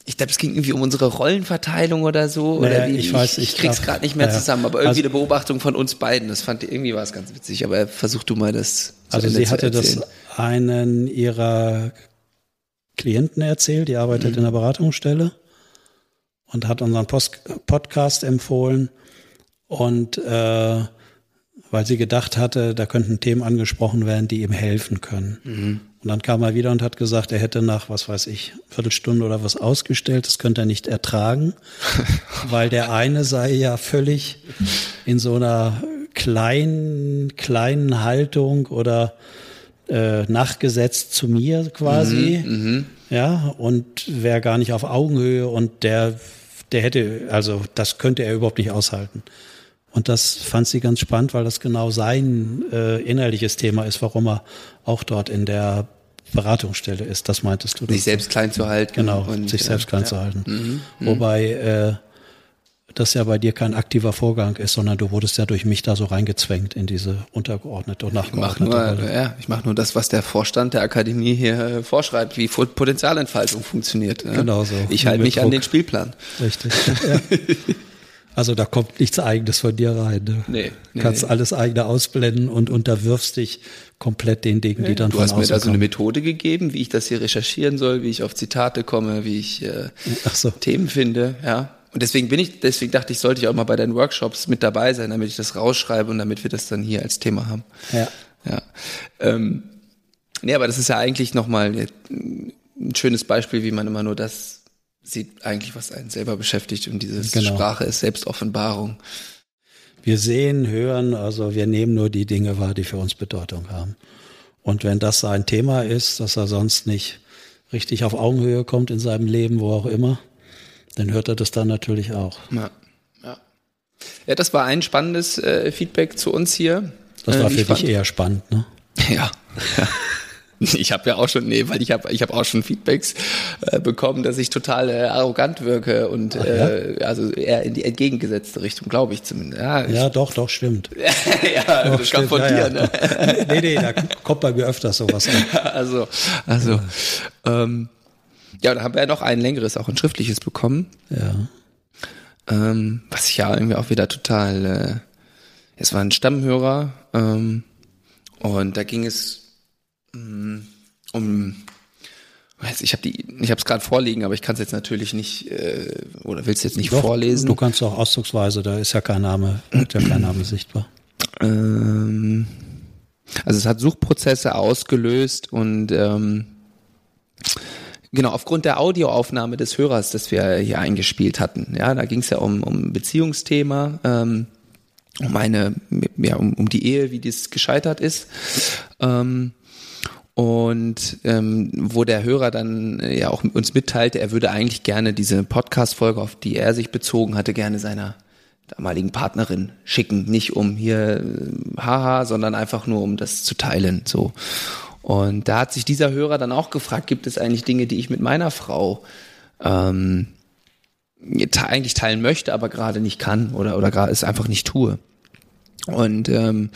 ich glaube, es ging irgendwie um unsere Rollenverteilung oder so. Naja, oder wie, ich, weiß, ich, ich krieg's gerade nicht mehr ja. zusammen, aber irgendwie also, eine Beobachtung von uns beiden. Das fand irgendwie war es ganz witzig, aber versuch du mal das. Also sie hatte das einen ihrer Klienten erzählt, die arbeitet mhm. in der Beratungsstelle und hat unseren Post Podcast empfohlen und äh, weil sie gedacht hatte, da könnten Themen angesprochen werden, die ihm helfen können. Mhm. Und dann kam er wieder und hat gesagt, er hätte nach, was weiß ich, Viertelstunde oder was ausgestellt, das könnte er nicht ertragen, weil der eine sei ja völlig in so einer kleinen, kleinen Haltung oder äh, nachgesetzt zu mir quasi. Mhm, mhm. ja, und wäre gar nicht auf Augenhöhe und der, der hätte, also das könnte er überhaupt nicht aushalten. Und das fand sie ganz spannend, weil das genau sein äh, innerliches Thema ist, warum er auch dort in der Beratungsstelle ist. Das meintest du. Sich selbst klein zu halten. Genau, und, sich selbst klein ja. zu halten. Mhm, mhm, Wobei äh, das ja bei dir kein aktiver Vorgang ist, sondern du wurdest ja durch mich da so reingezwängt in diese untergeordnete und nachgeordnete ich mach nur, Ja, ich mache nur das, was der Vorstand der Akademie hier äh, vorschreibt, wie Potenzialentfaltung funktioniert. Ne? Genau so. Ich halte mich Druck. an den Spielplan. Richtig. Ja. Also da kommt nichts Eigenes von dir rein. Ne? Nee, nee. Kannst nee. alles eigene ausblenden und unterwirfst dich komplett den Dingen, die dann du von Du hast mir da so eine Methode gegeben, wie ich das hier recherchieren soll, wie ich auf Zitate komme, wie ich äh, so. Themen finde, ja. Und deswegen bin ich, deswegen dachte ich, sollte ich auch mal bei deinen Workshops mit dabei sein, damit ich das rausschreibe und damit wir das dann hier als Thema haben. Ja. Ja. Ähm, nee, aber das ist ja eigentlich nochmal ein schönes Beispiel, wie man immer nur das sieht eigentlich, was einen selber beschäftigt und diese genau. Sprache ist Selbstoffenbarung. Wir sehen, hören, also wir nehmen nur die Dinge wahr, die für uns Bedeutung haben. Und wenn das sein Thema ist, dass er sonst nicht richtig auf Augenhöhe kommt in seinem Leben, wo auch immer, dann hört er das dann natürlich auch. Ja, ja. ja das war ein spannendes äh, Feedback zu uns hier. Das war äh, für dich eher spannend, ne? Ja. Ich habe ja auch schon, nee, weil ich habe ich hab auch schon Feedbacks äh, bekommen, dass ich total äh, arrogant wirke und Ach, ja? äh, also eher in die entgegengesetzte Richtung, glaube ich zumindest. Ja, ja, doch, doch, stimmt. ja, doch, das stimmt, kam von ja, dir, ja. ne? nee, nee, da kommt bei mir öfters sowas an. Also, also, ähm, ja, da haben wir ja noch ein längeres, auch ein schriftliches bekommen. Ja. Ähm, was ich ja irgendwie auch wieder total, äh, es war ein Stammhörer, ähm, und da ging es um ich habe die, ich habe es gerade vorliegen, aber ich kann es jetzt natürlich nicht äh, oder willst jetzt nicht Doch, vorlesen. Du kannst auch ausdrucksweise, da ist ja kein Name, ja kein Name sichtbar. Ähm, also es hat Suchprozesse ausgelöst und ähm, genau aufgrund der Audioaufnahme des Hörers, das wir hier eingespielt hatten. Ja, da ging es ja um um Beziehungsthema. Ähm, um eine, ja, um, um die Ehe, wie dies gescheitert ist. Ähm, und ähm, wo der Hörer dann äh, ja auch uns mitteilte, er würde eigentlich gerne diese Podcast-Folge, auf die er sich bezogen hatte, gerne seiner damaligen Partnerin schicken. Nicht um hier äh, haha, sondern einfach nur um das zu teilen. So. Und da hat sich dieser Hörer dann auch gefragt, gibt es eigentlich Dinge, die ich mit meiner Frau ähm, eigentlich teilen möchte, aber gerade nicht kann oder, oder gerade es einfach nicht tue. Und ähm,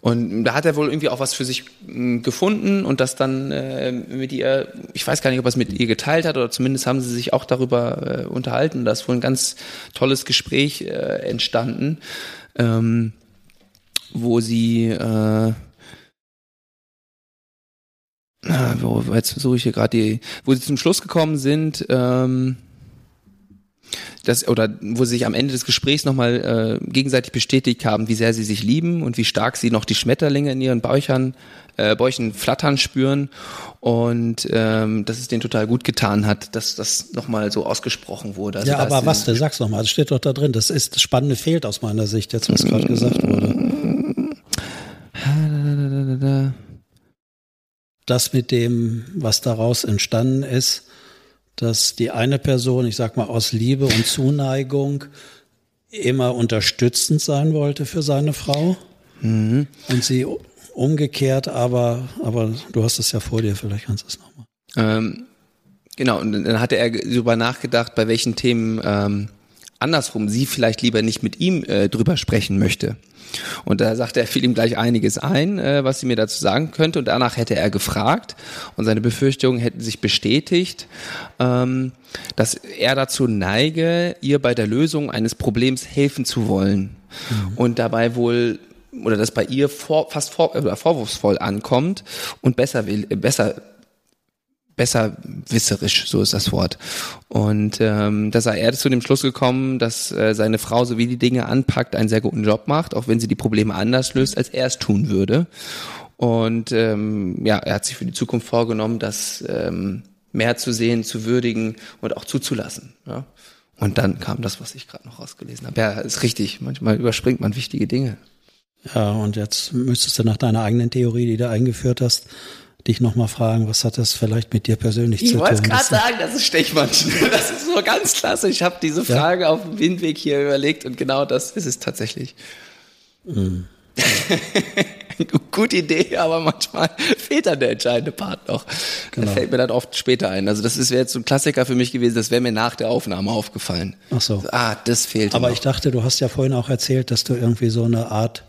und da hat er wohl irgendwie auch was für sich hm, gefunden und das dann äh, mit ihr, ich weiß gar nicht, ob er es mit ihr geteilt hat oder zumindest haben sie sich auch darüber äh, unterhalten. Da ist wohl ein ganz tolles Gespräch äh, entstanden, ähm, wo sie, äh, wo, jetzt versuche ich hier gerade die, wo sie zum Schluss gekommen sind, ähm, das, oder wo sie sich am Ende des Gesprächs nochmal äh, gegenseitig bestätigt haben, wie sehr sie sich lieben und wie stark sie noch die Schmetterlinge in ihren Bäuchern, äh, Bäuchen flattern spüren und ähm, dass es denen total gut getan hat, dass das nochmal so ausgesprochen wurde. Also ja, aber was denn? Sag's nochmal, das steht doch da drin. Das ist das Spannende fehlt aus meiner Sicht, jetzt was gerade gesagt wurde. Das mit dem, was daraus entstanden ist, dass die eine Person, ich sag mal aus Liebe und Zuneigung, immer unterstützend sein wollte für seine Frau. Mhm. Und sie umgekehrt, aber, aber du hast es ja vor dir, vielleicht kannst du es nochmal. Ähm, genau, und dann hatte er darüber nachgedacht, bei welchen Themen ähm, andersrum sie vielleicht lieber nicht mit ihm äh, drüber sprechen möchte. Und da sagte er, fiel ihm gleich einiges ein, äh, was sie mir dazu sagen könnte. Und danach hätte er gefragt und seine Befürchtungen hätten sich bestätigt, ähm, dass er dazu neige, ihr bei der Lösung eines Problems helfen zu wollen. Mhm. Und dabei wohl oder das bei ihr vor, fast vor, oder vorwurfsvoll ankommt und besser will, besser besser wisserisch, so ist das Wort. Und ähm, da sei er zu dem Schluss gekommen, dass äh, seine Frau, so wie die Dinge anpackt, einen sehr guten Job macht, auch wenn sie die Probleme anders löst, als er es tun würde. Und ähm, ja, er hat sich für die Zukunft vorgenommen, das ähm, mehr zu sehen, zu würdigen und auch zuzulassen. Ja. Und dann kam das, was ich gerade noch rausgelesen habe. Ja, ist richtig. Manchmal überspringt man wichtige Dinge. Ja, und jetzt müsstest du nach deiner eigenen Theorie, die du eingeführt hast, dich nochmal fragen, was hat das vielleicht mit dir persönlich ich zu tun? Ich wollte gerade sagen, das ist Stechmann. Das ist so ganz klasse. Ich habe diese Frage ja? auf dem Windweg hier überlegt und genau das ist es tatsächlich. Mhm. Gute Idee, aber manchmal fehlt dann der entscheidende Part noch. Genau. Das fällt mir dann oft später ein. Also das wäre jetzt so ein Klassiker für mich gewesen, das wäre mir nach der Aufnahme aufgefallen. Ach so. Ah, das fehlt. Aber noch. ich dachte, du hast ja vorhin auch erzählt, dass du irgendwie so eine Art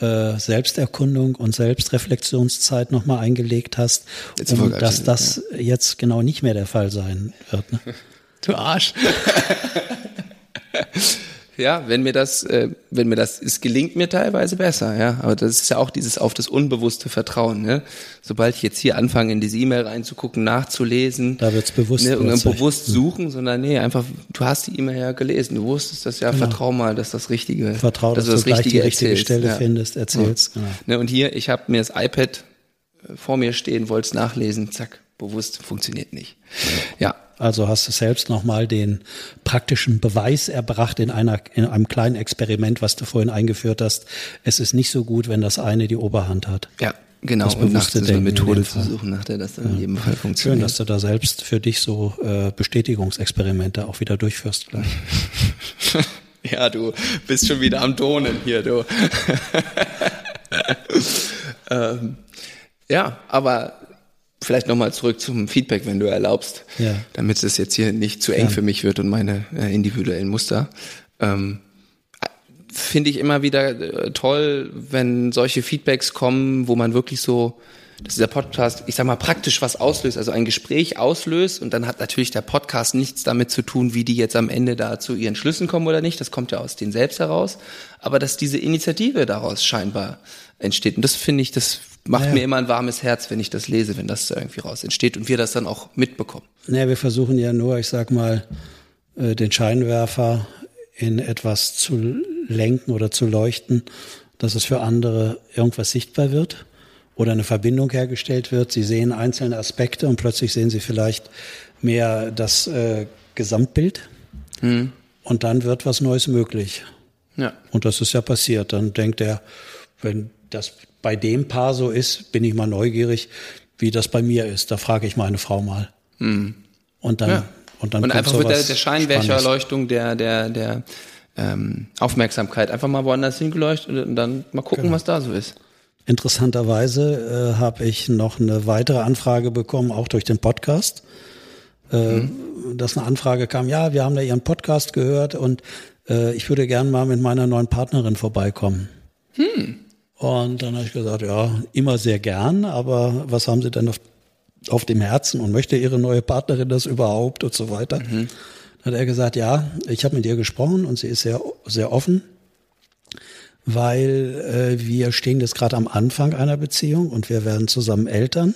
äh, Selbsterkundung und Selbstreflexionszeit nochmal eingelegt hast, um dass das ja. jetzt genau nicht mehr der Fall sein wird. Ne? Du Arsch. ja, wenn mir das, äh, wenn mir das, es gelingt mir teilweise besser, ja. Aber das ist ja auch dieses auf das unbewusste Vertrauen, ne? Sobald ich jetzt hier anfange, in diese E-Mail reinzugucken, nachzulesen, da wird's bewusst, ne, irgendwann bewusst suchen, sondern nee, einfach, du hast die E-Mail ja gelesen, du wusstest das ja, genau. vertrau mal, dass das Richtige, vertrau, dass, dass du das Richtige die richtige erzählst, Stelle ja. findest, erzählst. Ja. Genau. Ne, und hier, ich habe mir das iPad äh, vor mir stehen, wollte es nachlesen, zack, bewusst, funktioniert nicht. Ja, also hast du selbst nochmal den praktischen Beweis erbracht in, einer, in einem kleinen Experiment, was du vorhin eingeführt hast. Es ist nicht so gut, wenn das eine die Oberhand hat. Ja, genau. Das und nachts eine Methode zu suchen, nach der das dann ja. in jedem Fall funktioniert. Schön, dass du da selbst für dich so äh, Bestätigungsexperimente auch wieder durchführst gleich. ja, du bist schon wieder am Tonen hier, du. ähm, ja, aber vielleicht nochmal zurück zum Feedback, wenn du erlaubst, ja. damit es jetzt hier nicht zu eng ja. für mich wird und meine äh, individuellen Muster. Ähm, Finde ich immer wieder äh, toll, wenn solche Feedbacks kommen, wo man wirklich so, dass dieser Podcast, ich sag mal, praktisch was auslöst, also ein Gespräch auslöst und dann hat natürlich der Podcast nichts damit zu tun, wie die jetzt am Ende da zu ihren Schlüssen kommen oder nicht. Das kommt ja aus denen selbst heraus. Aber dass diese Initiative daraus scheinbar entsteht. Und das finde ich, das macht naja. mir immer ein warmes Herz, wenn ich das lese, wenn das irgendwie raus entsteht und wir das dann auch mitbekommen. Naja, wir versuchen ja nur, ich sag mal, äh, den Scheinwerfer in etwas zu lenken oder zu leuchten, dass es für andere irgendwas sichtbar wird oder eine Verbindung hergestellt wird. Sie sehen einzelne Aspekte und plötzlich sehen sie vielleicht mehr das äh, Gesamtbild. Hm. Und dann wird was Neues möglich. Ja. Und das ist ja passiert. Dann denkt er, wenn das bei dem Paar so ist, bin ich mal neugierig, wie das bei mir ist. Da frage ich meine Frau mal. Mhm. Und dann, ja. und dann und einfach wird der, der Scheinwerferleuchtung der, der, der ähm, Aufmerksamkeit einfach mal woanders hingeleuchtet und dann mal gucken, genau. was da so ist. Interessanterweise äh, habe ich noch eine weitere Anfrage bekommen, auch durch den Podcast. Äh, mhm. Dass eine Anfrage kam, ja, wir haben da Ihren Podcast gehört und äh, ich würde gern mal mit meiner neuen Partnerin vorbeikommen. Hm. Und dann habe ich gesagt, ja, immer sehr gern, aber was haben Sie denn auf, auf dem Herzen und möchte Ihre neue Partnerin das überhaupt und so weiter? Mhm. Dann hat er gesagt, ja, ich habe mit ihr gesprochen und sie ist sehr, sehr offen, weil äh, wir stehen jetzt gerade am Anfang einer Beziehung und wir werden zusammen Eltern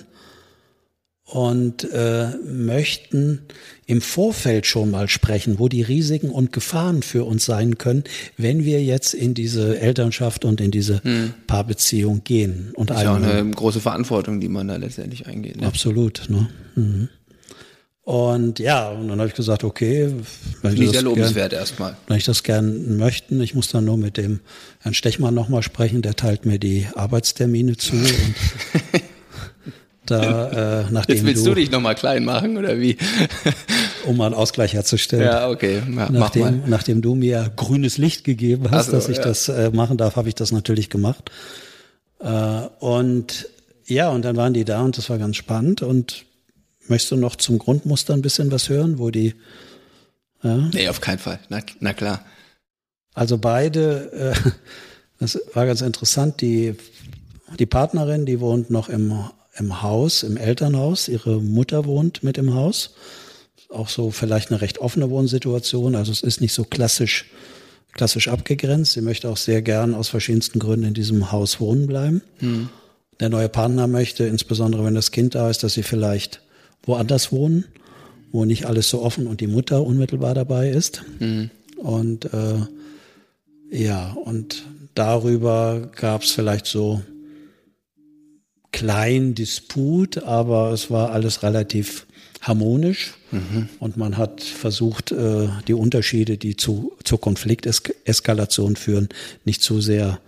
und äh, möchten im Vorfeld schon mal sprechen, wo die Risiken und Gefahren für uns sein können, wenn wir jetzt in diese Elternschaft und in diese hm. Paarbeziehung gehen. Und das ist ja auch eine große Verantwortung, die man da letztendlich eingeht. Ne? Absolut. Ne? Mhm. Und ja, und dann habe ich gesagt, okay, wenn ich, das lobenswert gern, erstmal. wenn ich das gern möchten, ich muss dann nur mit dem Herrn Stechmann nochmal sprechen, der teilt mir die Arbeitstermine zu. und Da, äh, nachdem Jetzt willst du, du dich nochmal klein machen, oder wie? um mal einen Ausgleich herzustellen. Ja, okay. Ja, nachdem, nachdem du mir grünes Licht gegeben hast, so, dass ich ja. das äh, machen darf, habe ich das natürlich gemacht. Äh, und ja, und dann waren die da und das war ganz spannend. Und möchtest du noch zum Grundmuster ein bisschen was hören, wo die. Ja? Nee, auf keinen Fall. Na, na klar. Also beide, äh, das war ganz interessant, die, die Partnerin, die wohnt noch im im Haus, im Elternhaus. Ihre Mutter wohnt mit im Haus. Auch so vielleicht eine recht offene Wohnsituation. Also es ist nicht so klassisch, klassisch abgegrenzt. Sie möchte auch sehr gern aus verschiedensten Gründen in diesem Haus wohnen bleiben. Hm. Der neue Partner möchte, insbesondere wenn das Kind da ist, dass sie vielleicht woanders wohnen, wo nicht alles so offen und die Mutter unmittelbar dabei ist. Hm. Und äh, ja, und darüber gab es vielleicht so kleinen Disput, aber es war alles relativ harmonisch mhm. und man hat versucht, äh, die Unterschiede, die zu, zur Konflikteskalation führen, nicht zu sehr,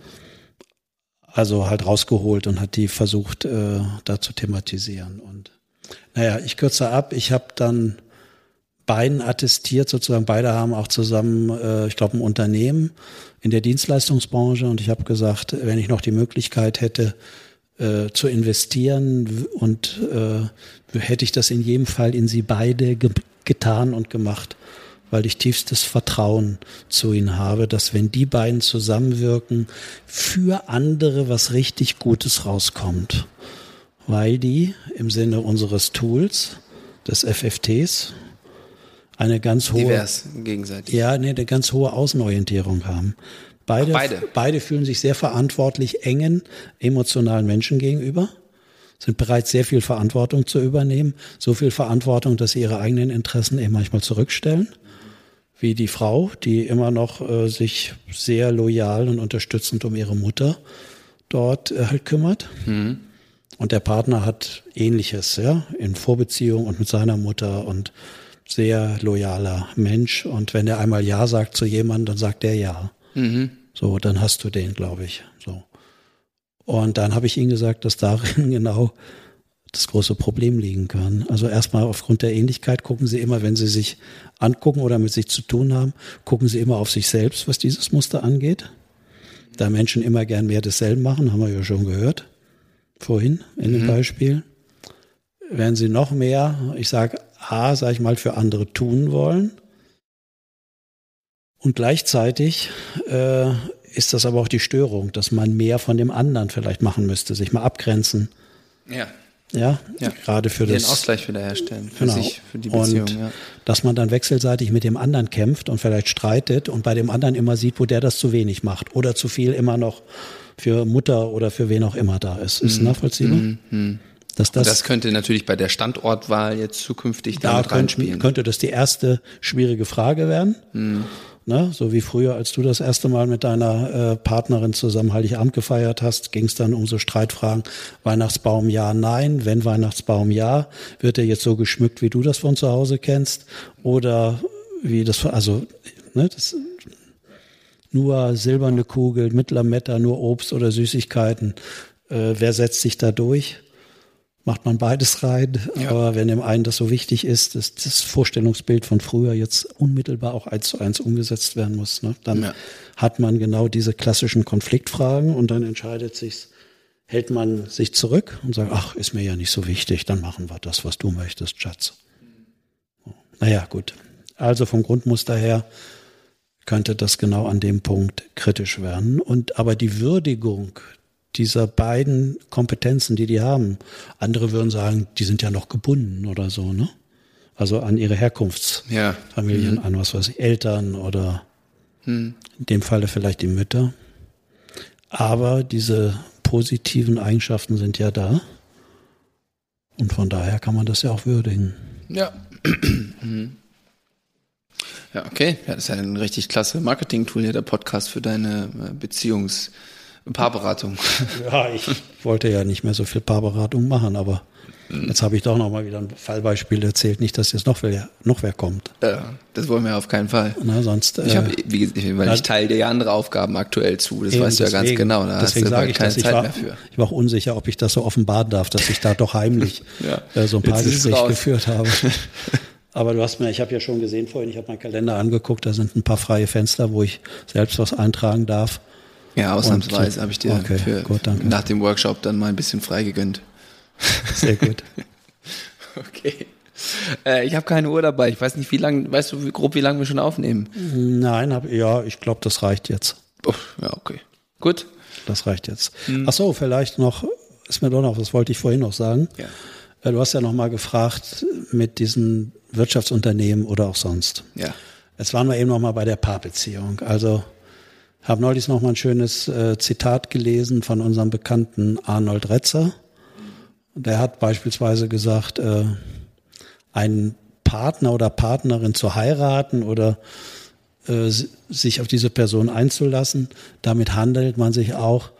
also halt rausgeholt und hat die versucht, äh, da zu thematisieren. Und naja, ich kürze ab, ich habe dann beiden attestiert, sozusagen beide haben auch zusammen, äh, ich glaube, ein Unternehmen in der Dienstleistungsbranche und ich habe gesagt, wenn ich noch die Möglichkeit hätte, äh, zu investieren und äh, hätte ich das in jedem Fall in sie beide ge getan und gemacht, weil ich tiefstes Vertrauen zu ihnen habe, dass wenn die beiden zusammenwirken, für andere was richtig Gutes rauskommt, weil die im Sinne unseres Tools, des FFTs, eine ganz hohe divers gegenseitig. Ja, nee, eine ganz hohe Außenorientierung haben. Beide, beide. beide fühlen sich sehr verantwortlich engen, emotionalen Menschen gegenüber, sind bereit, sehr viel Verantwortung zu übernehmen. So viel Verantwortung, dass sie ihre eigenen Interessen eben manchmal zurückstellen. Wie die Frau, die immer noch äh, sich sehr loyal und unterstützend um ihre Mutter dort äh, halt kümmert. Mhm. Und der Partner hat ähnliches, ja, in Vorbeziehung und mit seiner Mutter und sehr loyaler Mensch. Und wenn er einmal Ja sagt zu jemandem, dann sagt er Ja. Mhm. So, dann hast du den, glaube ich. So. Und dann habe ich ihnen gesagt, dass darin genau das große Problem liegen kann. Also erstmal aufgrund der Ähnlichkeit gucken Sie immer, wenn Sie sich angucken oder mit sich zu tun haben, gucken Sie immer auf sich selbst, was dieses Muster angeht. Da Menschen immer gern mehr desselben machen, haben wir ja schon gehört vorhin in dem mhm. Beispiel. Wenn Sie noch mehr, ich sage A, sage ich mal, für andere tun wollen, und gleichzeitig äh, ist das aber auch die Störung, dass man mehr von dem anderen vielleicht machen müsste, sich mal abgrenzen. Ja. Ja, ja. gerade für den das. Den Ausgleich wiederherstellen, für genau. sich, für die Beziehung. Und ja. dass man dann wechselseitig mit dem anderen kämpft und vielleicht streitet und bei dem anderen immer sieht, wo der das zu wenig macht oder zu viel immer noch für Mutter oder für wen auch immer da ist. Ist mhm. nachvollziehbar? Mhm. Dass das, das könnte natürlich bei der Standortwahl jetzt zukünftig da damit reinspielen. Könnte das die erste schwierige Frage werden. Mhm. Ne? So wie früher, als du das erste Mal mit deiner äh, Partnerin zusammen Heiligabend gefeiert hast, ging es dann um so Streitfragen. Weihnachtsbaum ja, nein. Wenn Weihnachtsbaum ja, wird er jetzt so geschmückt, wie du das von zu Hause kennst? Oder wie das, also, ne, das, nur silberne Kugel, mit Lametta, nur Obst oder Süßigkeiten. Äh, wer setzt sich da durch? Macht man beides rein. Ja. Aber wenn dem einen das so wichtig ist, dass das Vorstellungsbild von früher jetzt unmittelbar auch eins zu eins umgesetzt werden muss, ne, dann ja. hat man genau diese klassischen Konfliktfragen und dann entscheidet sich, hält man sich zurück und sagt, ach, ist mir ja nicht so wichtig, dann machen wir das, was du möchtest, Schatz. Naja, gut. Also vom Grundmuster her könnte das genau an dem Punkt kritisch werden. Und aber die Würdigung dieser beiden Kompetenzen, die die haben. Andere würden sagen, die sind ja noch gebunden oder so, ne? Also an ihre Herkunftsfamilien, ja. mhm. an was weiß ich, Eltern oder mhm. in dem Falle vielleicht die Mütter. Aber diese positiven Eigenschaften sind ja da. Und von daher kann man das ja auch würdigen. Ja. Mhm. Ja, okay. Ja, das ist ja ein richtig klasse Marketing-Tool hier, der Podcast für deine äh, Beziehungs- Paarberatung. Ja, ich wollte ja nicht mehr so viel Paarberatung machen, aber jetzt habe ich doch noch mal wieder ein Fallbeispiel erzählt. Nicht, dass jetzt noch wer, noch wer kommt. Ja, das wollen wir auf keinen Fall. Na, sonst. Ich habe, äh, weil ich teile dir ja andere Aufgaben aktuell zu. Das weißt du ja ganz genau. Da deswegen sage ich, keine Zeit ich war, mehr für. Ich war auch unsicher, ob ich das so offenbaren darf, dass ich da doch heimlich ja. äh, so ein paar Gespräche geführt habe. Aber du hast mir, ich habe ja schon gesehen vorhin, ich habe meinen Kalender angeguckt, da sind ein paar freie Fenster, wo ich selbst was eintragen darf. Ja, ausnahmsweise habe ich dir okay, für, gut, nach dem Workshop dann mal ein bisschen freigegönnt. Sehr gut. okay. Äh, ich habe keine Uhr dabei. Ich weiß nicht, wie lange, weißt du wie, grob, wie lange wir schon aufnehmen? Nein, hab, ja, ich glaube, das reicht jetzt. Oh, ja, okay. Gut. Das reicht jetzt. Hm. Ach so, vielleicht noch, ist mir doch noch, das wollte ich vorhin noch sagen. Ja. Äh, du hast ja noch mal gefragt mit diesen Wirtschaftsunternehmen oder auch sonst. Ja. Jetzt waren wir eben noch mal bei der Paarbeziehung. Also habe neulich noch mal ein schönes äh, Zitat gelesen von unserem bekannten Arnold Retzer. Der hat beispielsweise gesagt, äh, einen Partner oder Partnerin zu heiraten oder äh, sich auf diese Person einzulassen, damit handelt man sich auch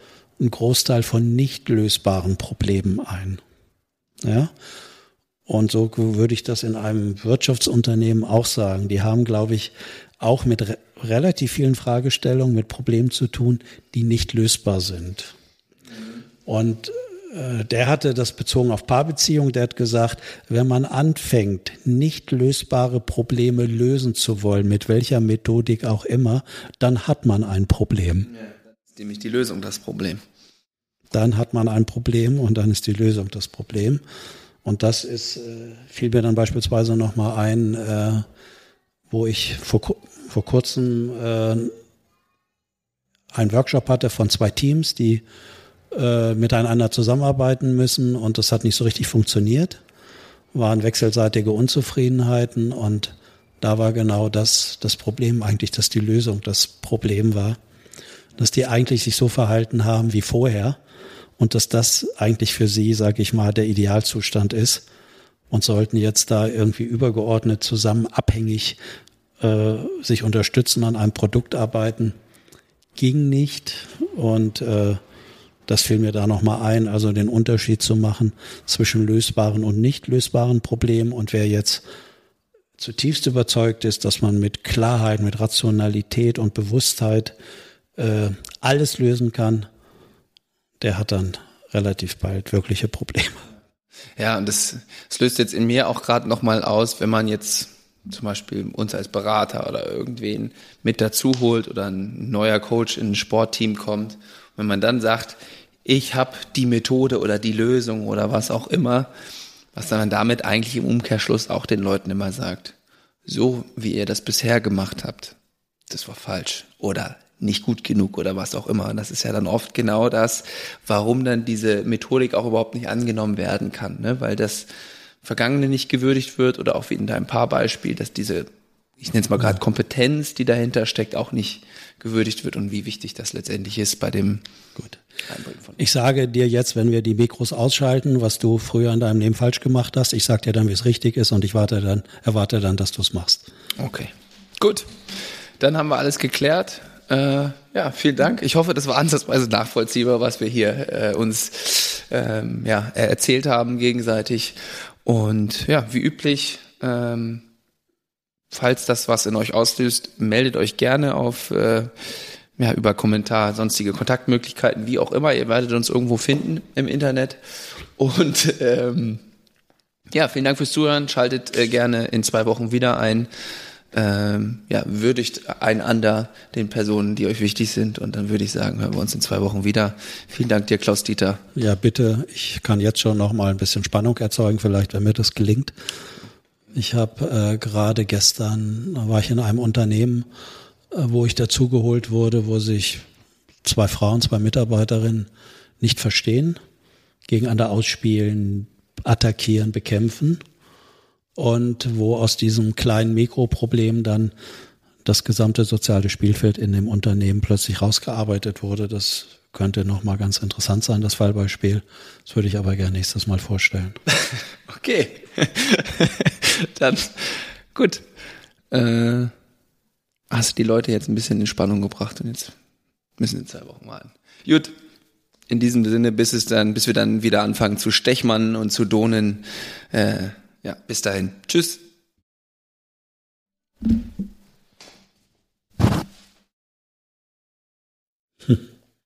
einen Großteil von nicht lösbaren Problemen ein. Ja. Und so würde ich das in einem Wirtschaftsunternehmen auch sagen. Die haben, glaube ich, auch mit relativ vielen Fragestellungen, mit Problemen zu tun, die nicht lösbar sind. Und äh, der hatte das bezogen auf Paarbeziehungen, der hat gesagt, wenn man anfängt, nicht lösbare Probleme lösen zu wollen, mit welcher Methodik auch immer, dann hat man ein Problem. Ja, dann ist nämlich die Lösung das Problem. Dann hat man ein Problem und dann ist die Lösung das Problem. Und das ist, äh, fiel mir dann beispielsweise nochmal ein, äh, wo ich vor, vor kurzem äh, einen Workshop hatte von zwei Teams, die äh, miteinander zusammenarbeiten müssen und das hat nicht so richtig funktioniert. Waren wechselseitige Unzufriedenheiten und da war genau das das Problem eigentlich, dass die Lösung das Problem war. Dass die eigentlich sich so verhalten haben wie vorher und dass das eigentlich für sie, sage ich mal, der Idealzustand ist und sollten jetzt da irgendwie übergeordnet zusammen abhängig äh, sich unterstützen, an einem Produkt arbeiten. Ging nicht und äh, das fiel mir da nochmal ein, also den Unterschied zu machen zwischen lösbaren und nicht lösbaren Problemen. Und wer jetzt zutiefst überzeugt ist, dass man mit Klarheit, mit Rationalität und Bewusstheit äh, alles lösen kann, der hat dann relativ bald wirkliche Probleme. Ja, und das, das löst jetzt in mir auch gerade nochmal aus, wenn man jetzt zum Beispiel uns als Berater oder irgendwen mit dazu holt oder ein neuer Coach in ein Sportteam kommt. wenn man dann sagt, ich habe die Methode oder die Lösung oder was auch immer, was dann damit eigentlich im Umkehrschluss auch den Leuten immer sagt. So wie ihr das bisher gemacht habt, das war falsch oder nicht gut genug oder was auch immer. Und das ist ja dann oft genau das, warum dann diese Methodik auch überhaupt nicht angenommen werden kann, ne? weil das Vergangene nicht gewürdigt wird oder auch wie in deinem Paarbeispiel, dass diese, ich nenne es mal gerade Kompetenz, die dahinter steckt, auch nicht gewürdigt wird und wie wichtig das letztendlich ist bei dem Gut. Ich sage dir jetzt, wenn wir die Mikros ausschalten, was du früher in deinem Leben falsch gemacht hast, ich sage dir dann, wie es richtig ist und ich warte dann, erwarte dann, dass du es machst. Okay. Gut. Dann haben wir alles geklärt. Äh, ja, vielen Dank. Ich hoffe, das war ansatzweise nachvollziehbar, was wir hier äh, uns ähm, ja, erzählt haben gegenseitig. Und ja, wie üblich, ähm, falls das was in euch auslöst, meldet euch gerne auf äh, ja, über Kommentar, sonstige Kontaktmöglichkeiten, wie auch immer. Ihr werdet uns irgendwo finden im Internet. Und ähm, ja, vielen Dank fürs Zuhören. Schaltet äh, gerne in zwei Wochen wieder ein. Ähm, ja, würdigt einander den Personen, die euch wichtig sind. Und dann würde ich sagen, hören wir uns in zwei Wochen wieder. Vielen Dank dir, Klaus Dieter. Ja, bitte. Ich kann jetzt schon noch mal ein bisschen Spannung erzeugen, vielleicht, wenn mir das gelingt. Ich habe äh, gerade gestern, war ich in einem Unternehmen, äh, wo ich dazugeholt wurde, wo sich zwei Frauen, zwei Mitarbeiterinnen nicht verstehen, gegeneinander ausspielen, attackieren, bekämpfen und wo aus diesem kleinen Mikroproblem dann das gesamte soziale Spielfeld in dem Unternehmen plötzlich rausgearbeitet wurde. Das könnte nochmal ganz interessant sein, das Fallbeispiel. Das würde ich aber gerne nächstes Mal vorstellen. Okay. dann gut. Äh hast die Leute jetzt ein bisschen in Spannung gebracht und jetzt müssen wir zwei Wochen warten. Gut, in diesem Sinne, bis es dann, bis wir dann wieder anfangen zu stechmann und zu donen. Äh, ja, bis dahin. Tschüss.